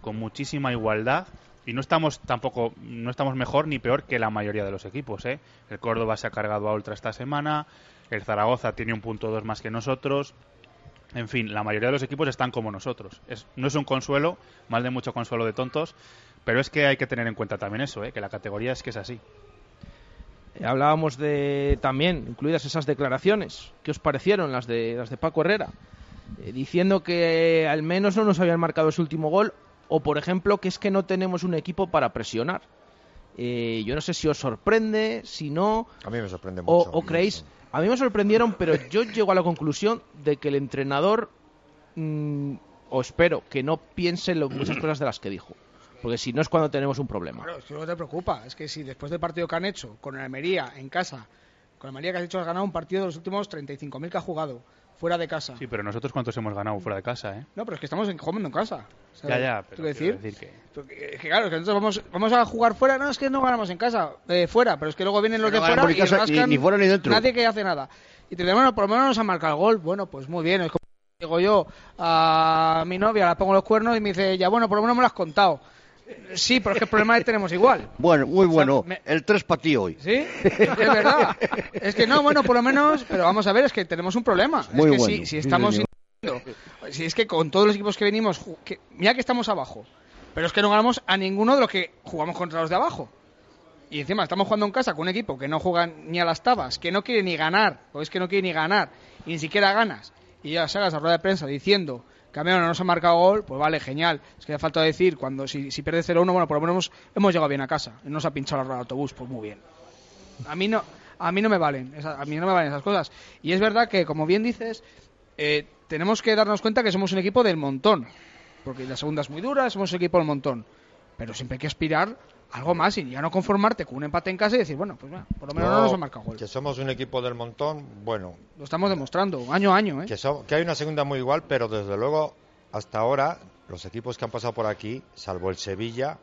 con muchísima igualdad y no estamos tampoco no estamos mejor ni peor que la mayoría de los equipos. ¿eh? El Córdoba se ha cargado a Ultra esta semana, el Zaragoza tiene un punto dos más que nosotros. En fin, la mayoría de los equipos están como nosotros. Es, no es un consuelo, mal de mucho consuelo de tontos, pero es que hay que tener en cuenta también eso, ¿eh? que la categoría es que es así. Eh, Hablábamos de también, incluidas esas declaraciones. ¿Qué os parecieron las de, las de Paco Herrera? Eh, diciendo que al menos no nos habían marcado ese último gol o, por ejemplo, que es que no tenemos un equipo para presionar. Eh, yo no sé si os sorprende, si no, A mí me sorprende mucho. o creéis... A mí me sorprendieron, pero yo llego a la conclusión de que el entrenador, mm, o espero, que no piense lo- muchas cosas de las que dijo. Porque si no es cuando tenemos un problema. Claro, que no te preocupa. Es que si después del partido que han hecho con el Almería en casa, con el Almería que has hecho has ganado un partido de los últimos 35.000 que ha jugado, fuera de casa. Sí, pero nosotros cuántos hemos ganado fuera de casa, ¿eh? No, pero es que estamos en- jugando en casa. Ya, ya, pero decir, decir que... Es que claro, es que nosotros vamos, vamos a jugar fuera, no es que no ganamos en casa, eh, fuera, pero es que luego vienen los de fuera y en casa ni- rascan ni fuera ni dentro. nadie que hace nada. Y te dicen, bueno, por lo menos nos han marcado el gol. Bueno, pues muy bien, es como digo yo a mi novia, la pongo los cuernos y me dice, ya bueno, por lo menos me lo has contado. Sí, pero es que el problema es que tenemos igual. Bueno, muy bueno. me- El 3 para ti hoy. ¿Sí? Es verdad. Es que no, bueno, por lo menos, pero vamos a ver, es que tenemos un problema. Muy es que bueno, si, estamos si es que con todos los equipos que venimos, que, mira que estamos abajo, pero es que no ganamos a ninguno de los que jugamos contra los de abajo. Y encima estamos jugando en casa con un equipo que no juega ni a las tabas, que no quiere ni ganar, o es que no quiere ni ganar, y ni siquiera ganas. Y ya salgas a rueda de prensa diciendo mí no nos ha marcado gol, pues vale, genial. Es que falta decir, cuando si, si pierde 0-1, bueno, por lo menos hemos, llegado bien a casa. No nos ha pinchado de autobús, pues muy bien. A mí no, a mí no me valen, a mí no me valen esas cosas. Y es verdad que, como bien dices, eh, tenemos que darnos cuenta que somos un equipo del montón. Porque la segunda es muy dura, somos un equipo del montón. Pero siempre hay que aspirar algo más y ya no conformarte con un empate en casa y decir, bueno, pues bueno, por lo menos no, No, nos han marcado gol. Que somos un equipo del montón, bueno, Lo estamos demostrando, año a año, ¿eh? que, so- que hay una segunda muy igual, pero desde luego, hasta ahora, los equipos que han pasado por aquí, salvo el Sevilla,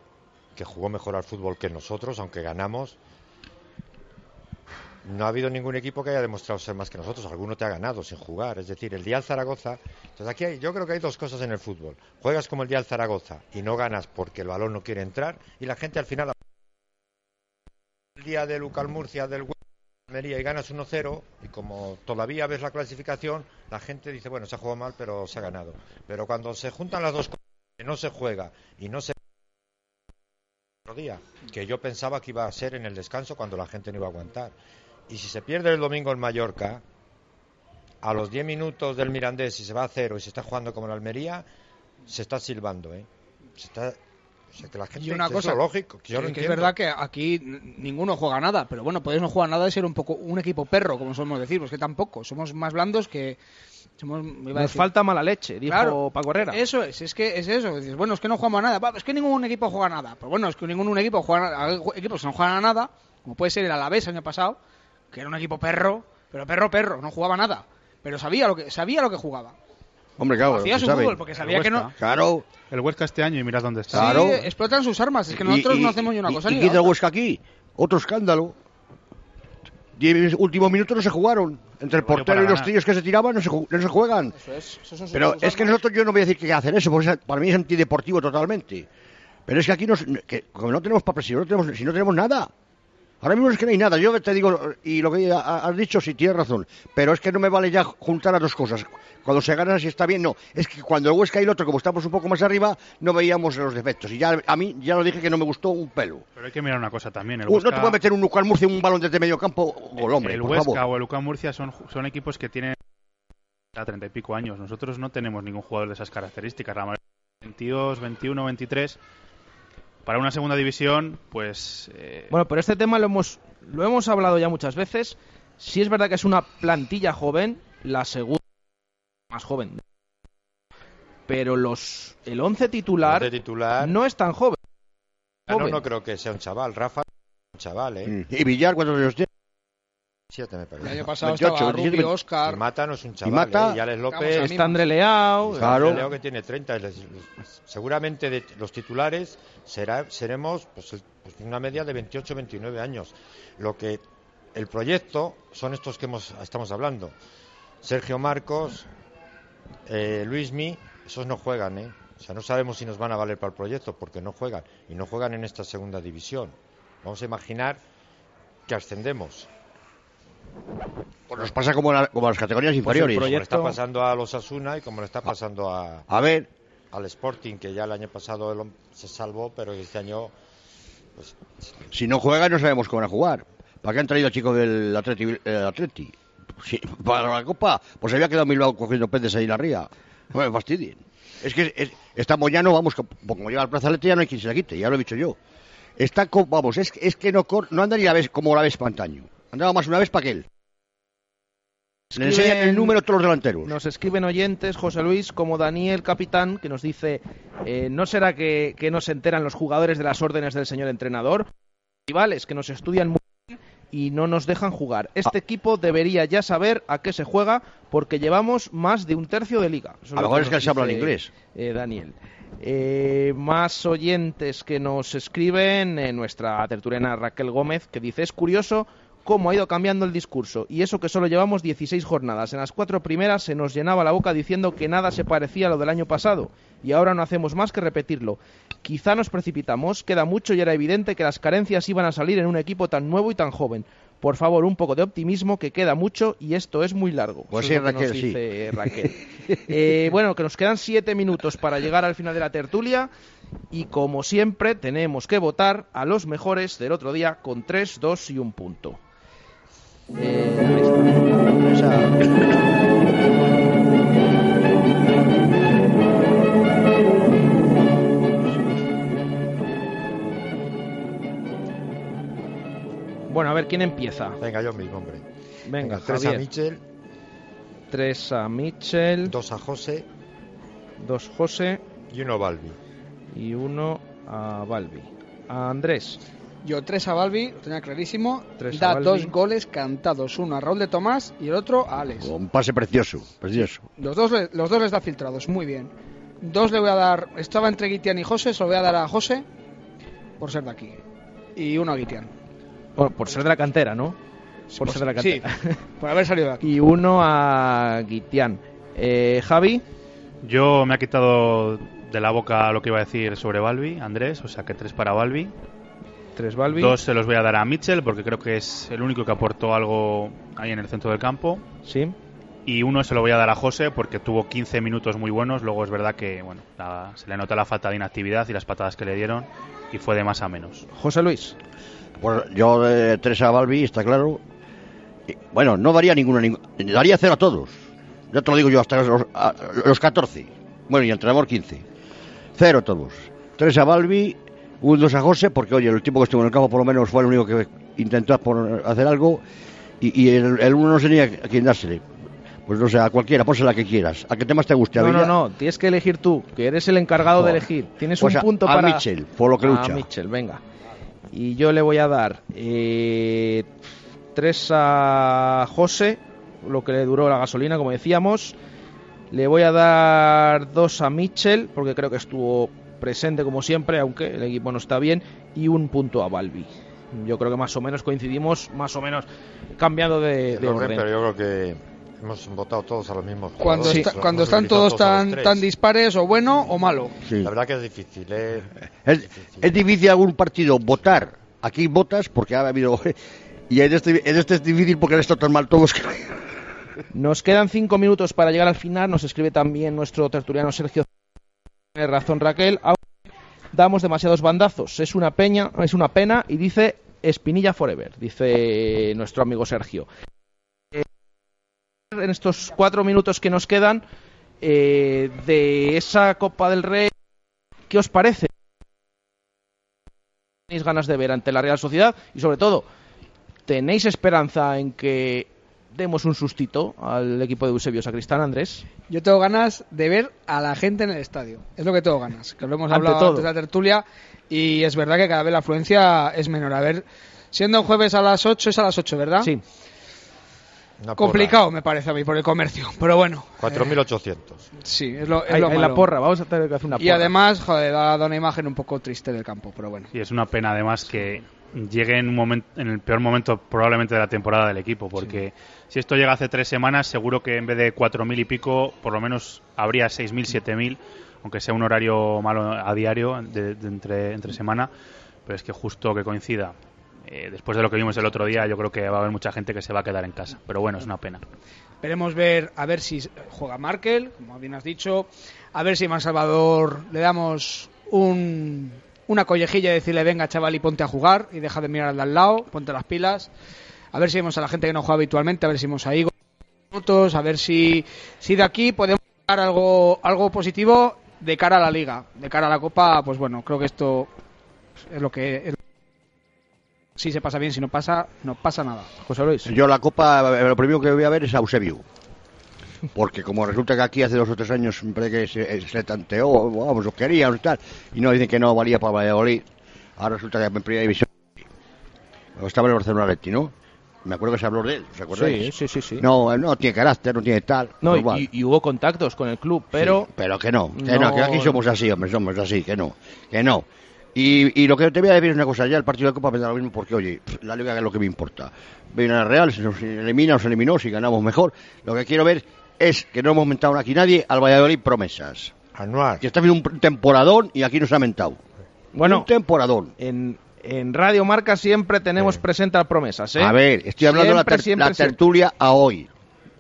que jugó mejor al fútbol que nosotros, aunque ganamos. No ha habido ningún equipo que haya demostrado ser más que nosotros. Alguno te ha ganado sin jugar. Es decir, el día del Zaragoza. Entonces aquí hay- yo creo que hay dos cosas en el fútbol. Juegas como el día del Zaragoza y no ganas porque el balón no quiere entrar y la gente al final. El día de Lucal Murcia del Almería y ganas 1-0 y como todavía ves la clasificación, la gente dice, bueno, se ha jugado mal, pero se ha ganado. Pero cuando se juntan las dos cosas, no se juega y no se día, que yo pensaba que iba a ser en el descanso cuando la gente no iba a aguantar. Y si se pierde el domingo en Mallorca, a los 10 minutos del Mirandés, si se va a cero y se está jugando como en Almería, se está silbando, ¿eh? Se está... o sea, que la gente, Y una cosa, es lógico, que yo que lo es verdad que aquí ninguno juega nada, pero bueno, podéis no jugar nada y ser un poco un equipo perro, como solemos decir, pues que tampoco, somos más blandos que somos, me iba a Nos decir- falta mala leche, dijo Claro, Paco Herrera. Eso es, es que es eso. Dices, bueno, es que no jugamos a nada. Va, Es que ningún equipo juega a nada. Pero bueno, es que ningún equipo juega a- hay equipos que no juegan a nada, como puede ser el Alavés el año pasado, que era un equipo perro, pero perro perro, no jugaba nada, pero sabía lo que sabía lo que jugaba. Hombre, claro. Hacía su sabe. fútbol, porque sabía El que no-. Claro. El Huesca este año y mirad dónde está. Sí, explotan sus armas. Es que nosotros Y- y- no hacemos ni una y- cosa ¿Y ni qué la del otra. Huesca aquí? Otro escándalo. Diez últimos minutos no se jugaron. Entre el portero para y los tíos que se tiraban no se, ju- no se juegan. Eso es, eso son sus- Pero es que nosotros yo no voy a decir que hacen eso, porque para mí es antideportivo totalmente. Pero es que aquí nos, que, como no tenemos papel, si no tenemos, si no tenemos nada. Ahora mismo es que no hay nada. Yo te digo, y lo que ha- has dicho, sí, tienes razón. Pero es que no me vale ya juntar las dos cosas. Cuando se gana, si está bien, no. Es que cuando el Huesca y el otro, como estamos un poco más arriba, no veíamos los defectos. Y ya a mí, ya lo dije que no me gustó un pelo. Pero hay que mirar una cosa también. El Uh, Huesca, No te puede meter un Nucal Murcia un balón desde medio campo, gol, hombre, el por Huesca favor. o el UCAM Murcia son, son equipos que tienen a treinta y pico años. Nosotros no tenemos ningún jugador de esas características. La mayoría 22, 21, 23. Para una segunda división, pues... eh, Bueno, pero este tema lo hemos, lo hemos hablado ya muchas veces. Si es verdad que es una plantilla joven, la segunda más joven. Pero los el 11 titular, no es tan joven. Ah, no, joven. no creo que sea un chaval. Rafa es un chaval, ¿eh? Mm. Y Villar, ¿cuántos años tiene? Siete, me parece. El año pasado 28, estaba 27, Rubio, Oscar. Y Mata no es un chaval. Mata- ¿eh? Y Alex López... Está André Leao. Claro. Leo que tiene 30. y les- seguramente de los titulares será, seremos pues, el- pues, una media de 28 29 años. Lo que el proyecto son estos que hemos, estamos hablando. Sergio Marcos, eh, Luismi, esos no juegan, ¿eh? O sea, no sabemos si nos van a valer para el proyecto porque no juegan. Y no juegan en esta segunda división. Vamos a imaginar que ascendemos. Pues nos pasa como, la- como a las categorías Pues el inferiores. Como le está pasando a los Asuna y como le está pasando a, A ver, al Sporting, que ya el año pasado el se salvó, pero este año pues, si no juegan no sabemos cómo van a jugar. ¿Para qué han traído chicos del Atleti? eh, Atleti? Sí, para la Copa, pues había quedado Bilbao cogiendo peces ahí en la ría. No me fastidien. Es que es, está Moyano, vamos, como llega al Plaza Atleti ya no hay quien se la quite, ya lo he dicho yo. Está, co- vamos, es, es que no, cor- no anda ni la vez como la vez pantaño. Andaba más una vez para aquel. Le enseñan el número a todos los delanteros. Nos escriben oyentes, José Luis, como Daniel Capitán, que nos dice, eh, ¿no será que, que no se enteran los jugadores de las órdenes del señor entrenador? Rivales que nos estudian muy bien y no nos dejan jugar. Este Ah. equipo debería ya saber a qué se juega porque llevamos más de un tercio de liga. Eso A lo mejor es que se habla en inglés. eh, Daniel. Eh, más oyentes que nos escriben, nuestra tertuliana Raquel Gómez, que dice, es curioso cómo ha ido cambiando el discurso, y eso que solo llevamos 16 jornadas. En las cuatro primeras se nos llenaba la boca diciendo que nada se parecía a lo del año pasado, y ahora no hacemos más que repetirlo. Quizá nos precipitamos, queda mucho y era evidente que las carencias iban a salir en un equipo tan nuevo y tan joven. Por favor, un poco de optimismo, que queda mucho y esto es muy largo. Pues sí, es que nos Raquel, sí. dice Raquel. Eh, bueno, que nos quedan siete minutos para llegar al final de la tertulia y como siempre tenemos que votar a los mejores del otro día con 3, 2 y un punto. Eh. Bueno, a ver, ¿quién empieza? venga, yo mismo, hombre. Venga, tres a. Michel, Tres a Mitchell, dos a José dos José y uno a Balbi. y uno a Balbi. A Andrés. Yo tres a Balbi, lo tenía clarísimo. Tres da dos goles cantados, uno a Raúl de Tomás y el otro a Alex. Un pase precioso, precioso. Los dos, le- los dos les da filtrados, muy bien. Dos le voy a dar, estaba entre Guitián y José, se lo voy a dar a José. por ser de aquí. Y uno a Guitián. Por, por ser de la cantera, ¿no? Por Pues ser de la sí, cantera. por haber salido de aquí. y uno a Guitián. Eh, Javi, Yo me ha quitado de la boca lo que iba a decir sobre Balbi, Andrés, o sea que tres para Balbi. Tres Balbi. Dos se los voy a dar a Mitchell porque creo que es el único que aportó algo ahí en el centro del campo. Sí. Y uno se lo voy a dar a José porque tuvo 15 minutos muy buenos. Luego es verdad que bueno, la- se le nota la falta de inactividad y las patadas que le dieron y fue de más a menos. José Luis. Pues yo de tres a Balbi, está claro. Y, bueno, no daría ninguna, ninguna. Daría cero a todos. Ya te lo digo yo, hasta los, a- los 14. Bueno, y el entrenador 15. Cero todos. Tres a Balbi, un dos a José, porque oye, el tipo que estuvo en el campo por lo menos fue el único que intentó por- hacer algo. Y, y el, el uno no ni a quién dársele. Pues no sé, a cualquiera, pónsela que quieras. A que temas te guste. a No, no, no, tienes que elegir tú, que eres el encargado de elegir. Tienes Pues un a- punto a para. Mitchell, por lo que A lucha. Mitchell, venga. Y yo le voy a dar eh, tres a José, lo que le duró la gasolina, como decíamos. Le voy a dar dos a Mitchell, porque creo que estuvo presente como siempre, aunque el equipo no está bien. Y un punto a Balbi. Yo creo que más o menos coincidimos, más o menos cambiando de, de orden, orden. pero yo creo que hemos votado todos a los mismos Cuando, jugadores, está- los cuando están todos tan, tan dispares, o bueno o malo. La verdad que es difícil, ¿eh? Es, es difícil algún partido votar. Aquí votas porque ha habido. Y en este, en este es difícil porque han estado tan mal todos que. Nos quedan cinco minutos para llegar al final. Nos escribe también nuestro tertuliano Sergio. Razón Raquel. Damos demasiados bandazos. Es una peña, es una pena. Y dice Espinilla Forever. Dice nuestro amigo Sergio. Eh, En estos cuatro minutos que nos quedan eh, de esa Copa del Rey, ¿qué os parece? ¿Tenéis ganas de ver ante la Real Sociedad? Y sobre todo, ¿tenéis esperanza en que demos un sustito al equipo de Eusebio Sacristán, Andrés? Yo tengo ganas de ver a la gente en el estadio. Es lo que tengo ganas. Que lo hemos Ante hablado todo. antes de la tertulia. Y es verdad que cada vez la afluencia es menor. A ver, siendo un jueves a las 8, es a las 8, ¿verdad? Sí. Una porra. Complicado me parece a mí por el comercio. Pero bueno. 4.800. Sí, es lo, es Hay- lo hay la porra, vamos a tener que hacer una Y porra. además, joder, da, da una imagen un poco triste del campo. Pero bueno. Y es una pena además que llegue en, un momento, en el peor momento probablemente de la temporada del equipo, porque si esto llega hace tres semanas, seguro que en vez de 4.000 y pico, por lo menos habría 6.000, 7.000, aunque sea un horario malo a diario de, de entre, entre semana, pero es que justo que coincida. eh, después de lo que vimos el otro día, yo creo que va a haber mucha gente que se va a quedar en casa. Pero bueno, es una pena. Esperemos ver a ver si juega Markel, como bien has dicho, a ver si a Salvador le damos un, una collejilla y decirle venga chaval y ponte a jugar y deja de mirar al de al lado, ponte las pilas, a ver si vemos a la gente que no juega habitualmente, a ver si vemos a Igor minutos, a ver si, si de aquí podemos sacar algo, algo positivo de cara a la liga, de cara a la copa, pues bueno, creo que esto es lo que es- si se pasa bien, si no pasa, no pasa nada. José Luis. Yo la Copa, eh, lo primero que voy a ver es a Eusebio. Porque como resulta que aquí hace dos o tres años parece que se, se tanteó, vamos, lo querían y tal, y no dicen que no valía para Valladolid, ahora resulta que en primera división estaba en el Barcelona Leti, ¿no? Me acuerdo que se habló de él, ¿os acordáis? Sí, sí, sí, sí. No, no tiene carácter, no tiene tal. No, pues y, y- hubo contactos con el club, pero... Sí, pero que no, que no, No- que aquí somos así, hombre, somos así, que no, que no. Y, y lo que te voy a decir es una cosa, ya el partido de Copa me da lo mismo porque, oye, la Liga es lo que me importa. Viene la Real, si nos elimina, nos eliminó, si ganamos mejor. Lo que quiero ver es que no hemos mentado aquí nadie al Valladolid promesas. Anual. Que está haciendo un temporadón y aquí nos ha mentado. Bueno, un temporadón. En, en Radio Marca siempre tenemos presente las promesas, ¿eh? A ver, estoy hablando de la, Siempre, ter- siempre, la siempre. tertulia a hoy.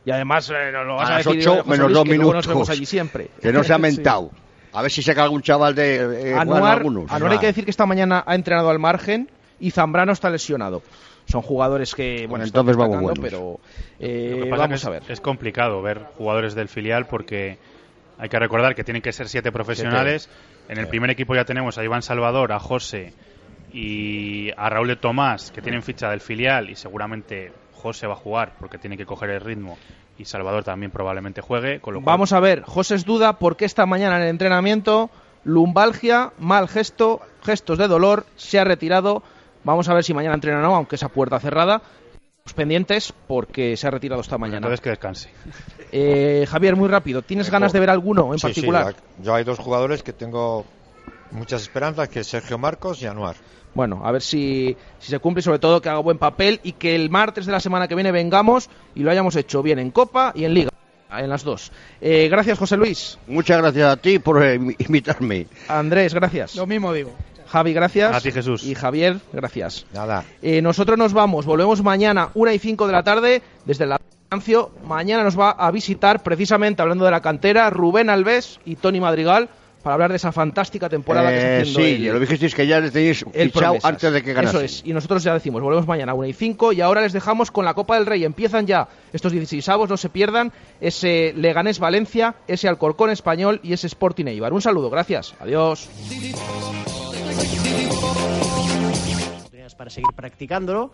Y además eh, lo vas A a, las decir, 8 José menos Luis, dos que luego minutos. nos vemos allí siempre. Que no se ha Sí. mentado. A ver si saca algún chaval de... eh, Anuar, algunos. Anuar hay que decir que esta mañana ha entrenado al margen y Zambrano está lesionado. Son jugadores que, bueno, entonces vamos pero eh, Lo que pasa vamos a es, ver. es complicado ver jugadores del filial porque hay que recordar que tienen que ser siete profesionales. En el primer equipo ya tenemos a Iván Salvador, a José y a Raúl de Tomás, que tienen ficha del filial y seguramente José va a jugar porque tiene que coger el ritmo y Salvador también probablemente juegue. Con lo cual, Vamos a ver, José es duda porque esta mañana en el entrenamiento, lumbalgia, mal gesto, gestos de dolor, se ha retirado. Vamos a ver si mañana entrena o no, aunque esa puerta cerrada. Estamos pendientes porque se ha retirado esta mañana. entonces que descanse. Eh, Javier, muy rápido, ¿tienes ganas de ver alguno en Sí, sí, particular? yo hay dos jugadores que tengo Muchas esperanzas que Sergio Marcos y Anuar. Bueno, a ver si, si se cumple y sobre todo que haga buen papel y que el martes de la semana que viene vengamos y lo hayamos hecho bien en Copa y en Liga. En las dos. Eh, gracias, José Luis. Muchas gracias a ti por eh, invitarme. Andrés, gracias. Lo mismo digo. Javi, gracias. A ti, Jesús. Y Javier, gracias. Nada. Eh, nosotros nos vamos, volvemos mañana, una y cinco de la tarde, desde la Ancio. Mañana nos va a visitar, precisamente hablando de la cantera, Rubén Alves y Tony Madrigal para hablar de esa fantástica temporada que está Eh, haciendo sí, el- lo dijisteis que ya le tenéis el fichado antes de que ganase. Eso es, y nosotros ya decimos, volvemos mañana a 1 y 5 y ahora les dejamos con la Copa del Rey. Empiezan ya estos 16 avos, no se pierdan, ese Leganés Valencia, ese Alcorcón Español y ese Sporting Eibar. Un saludo, gracias, adiós. Para seguir practicándolo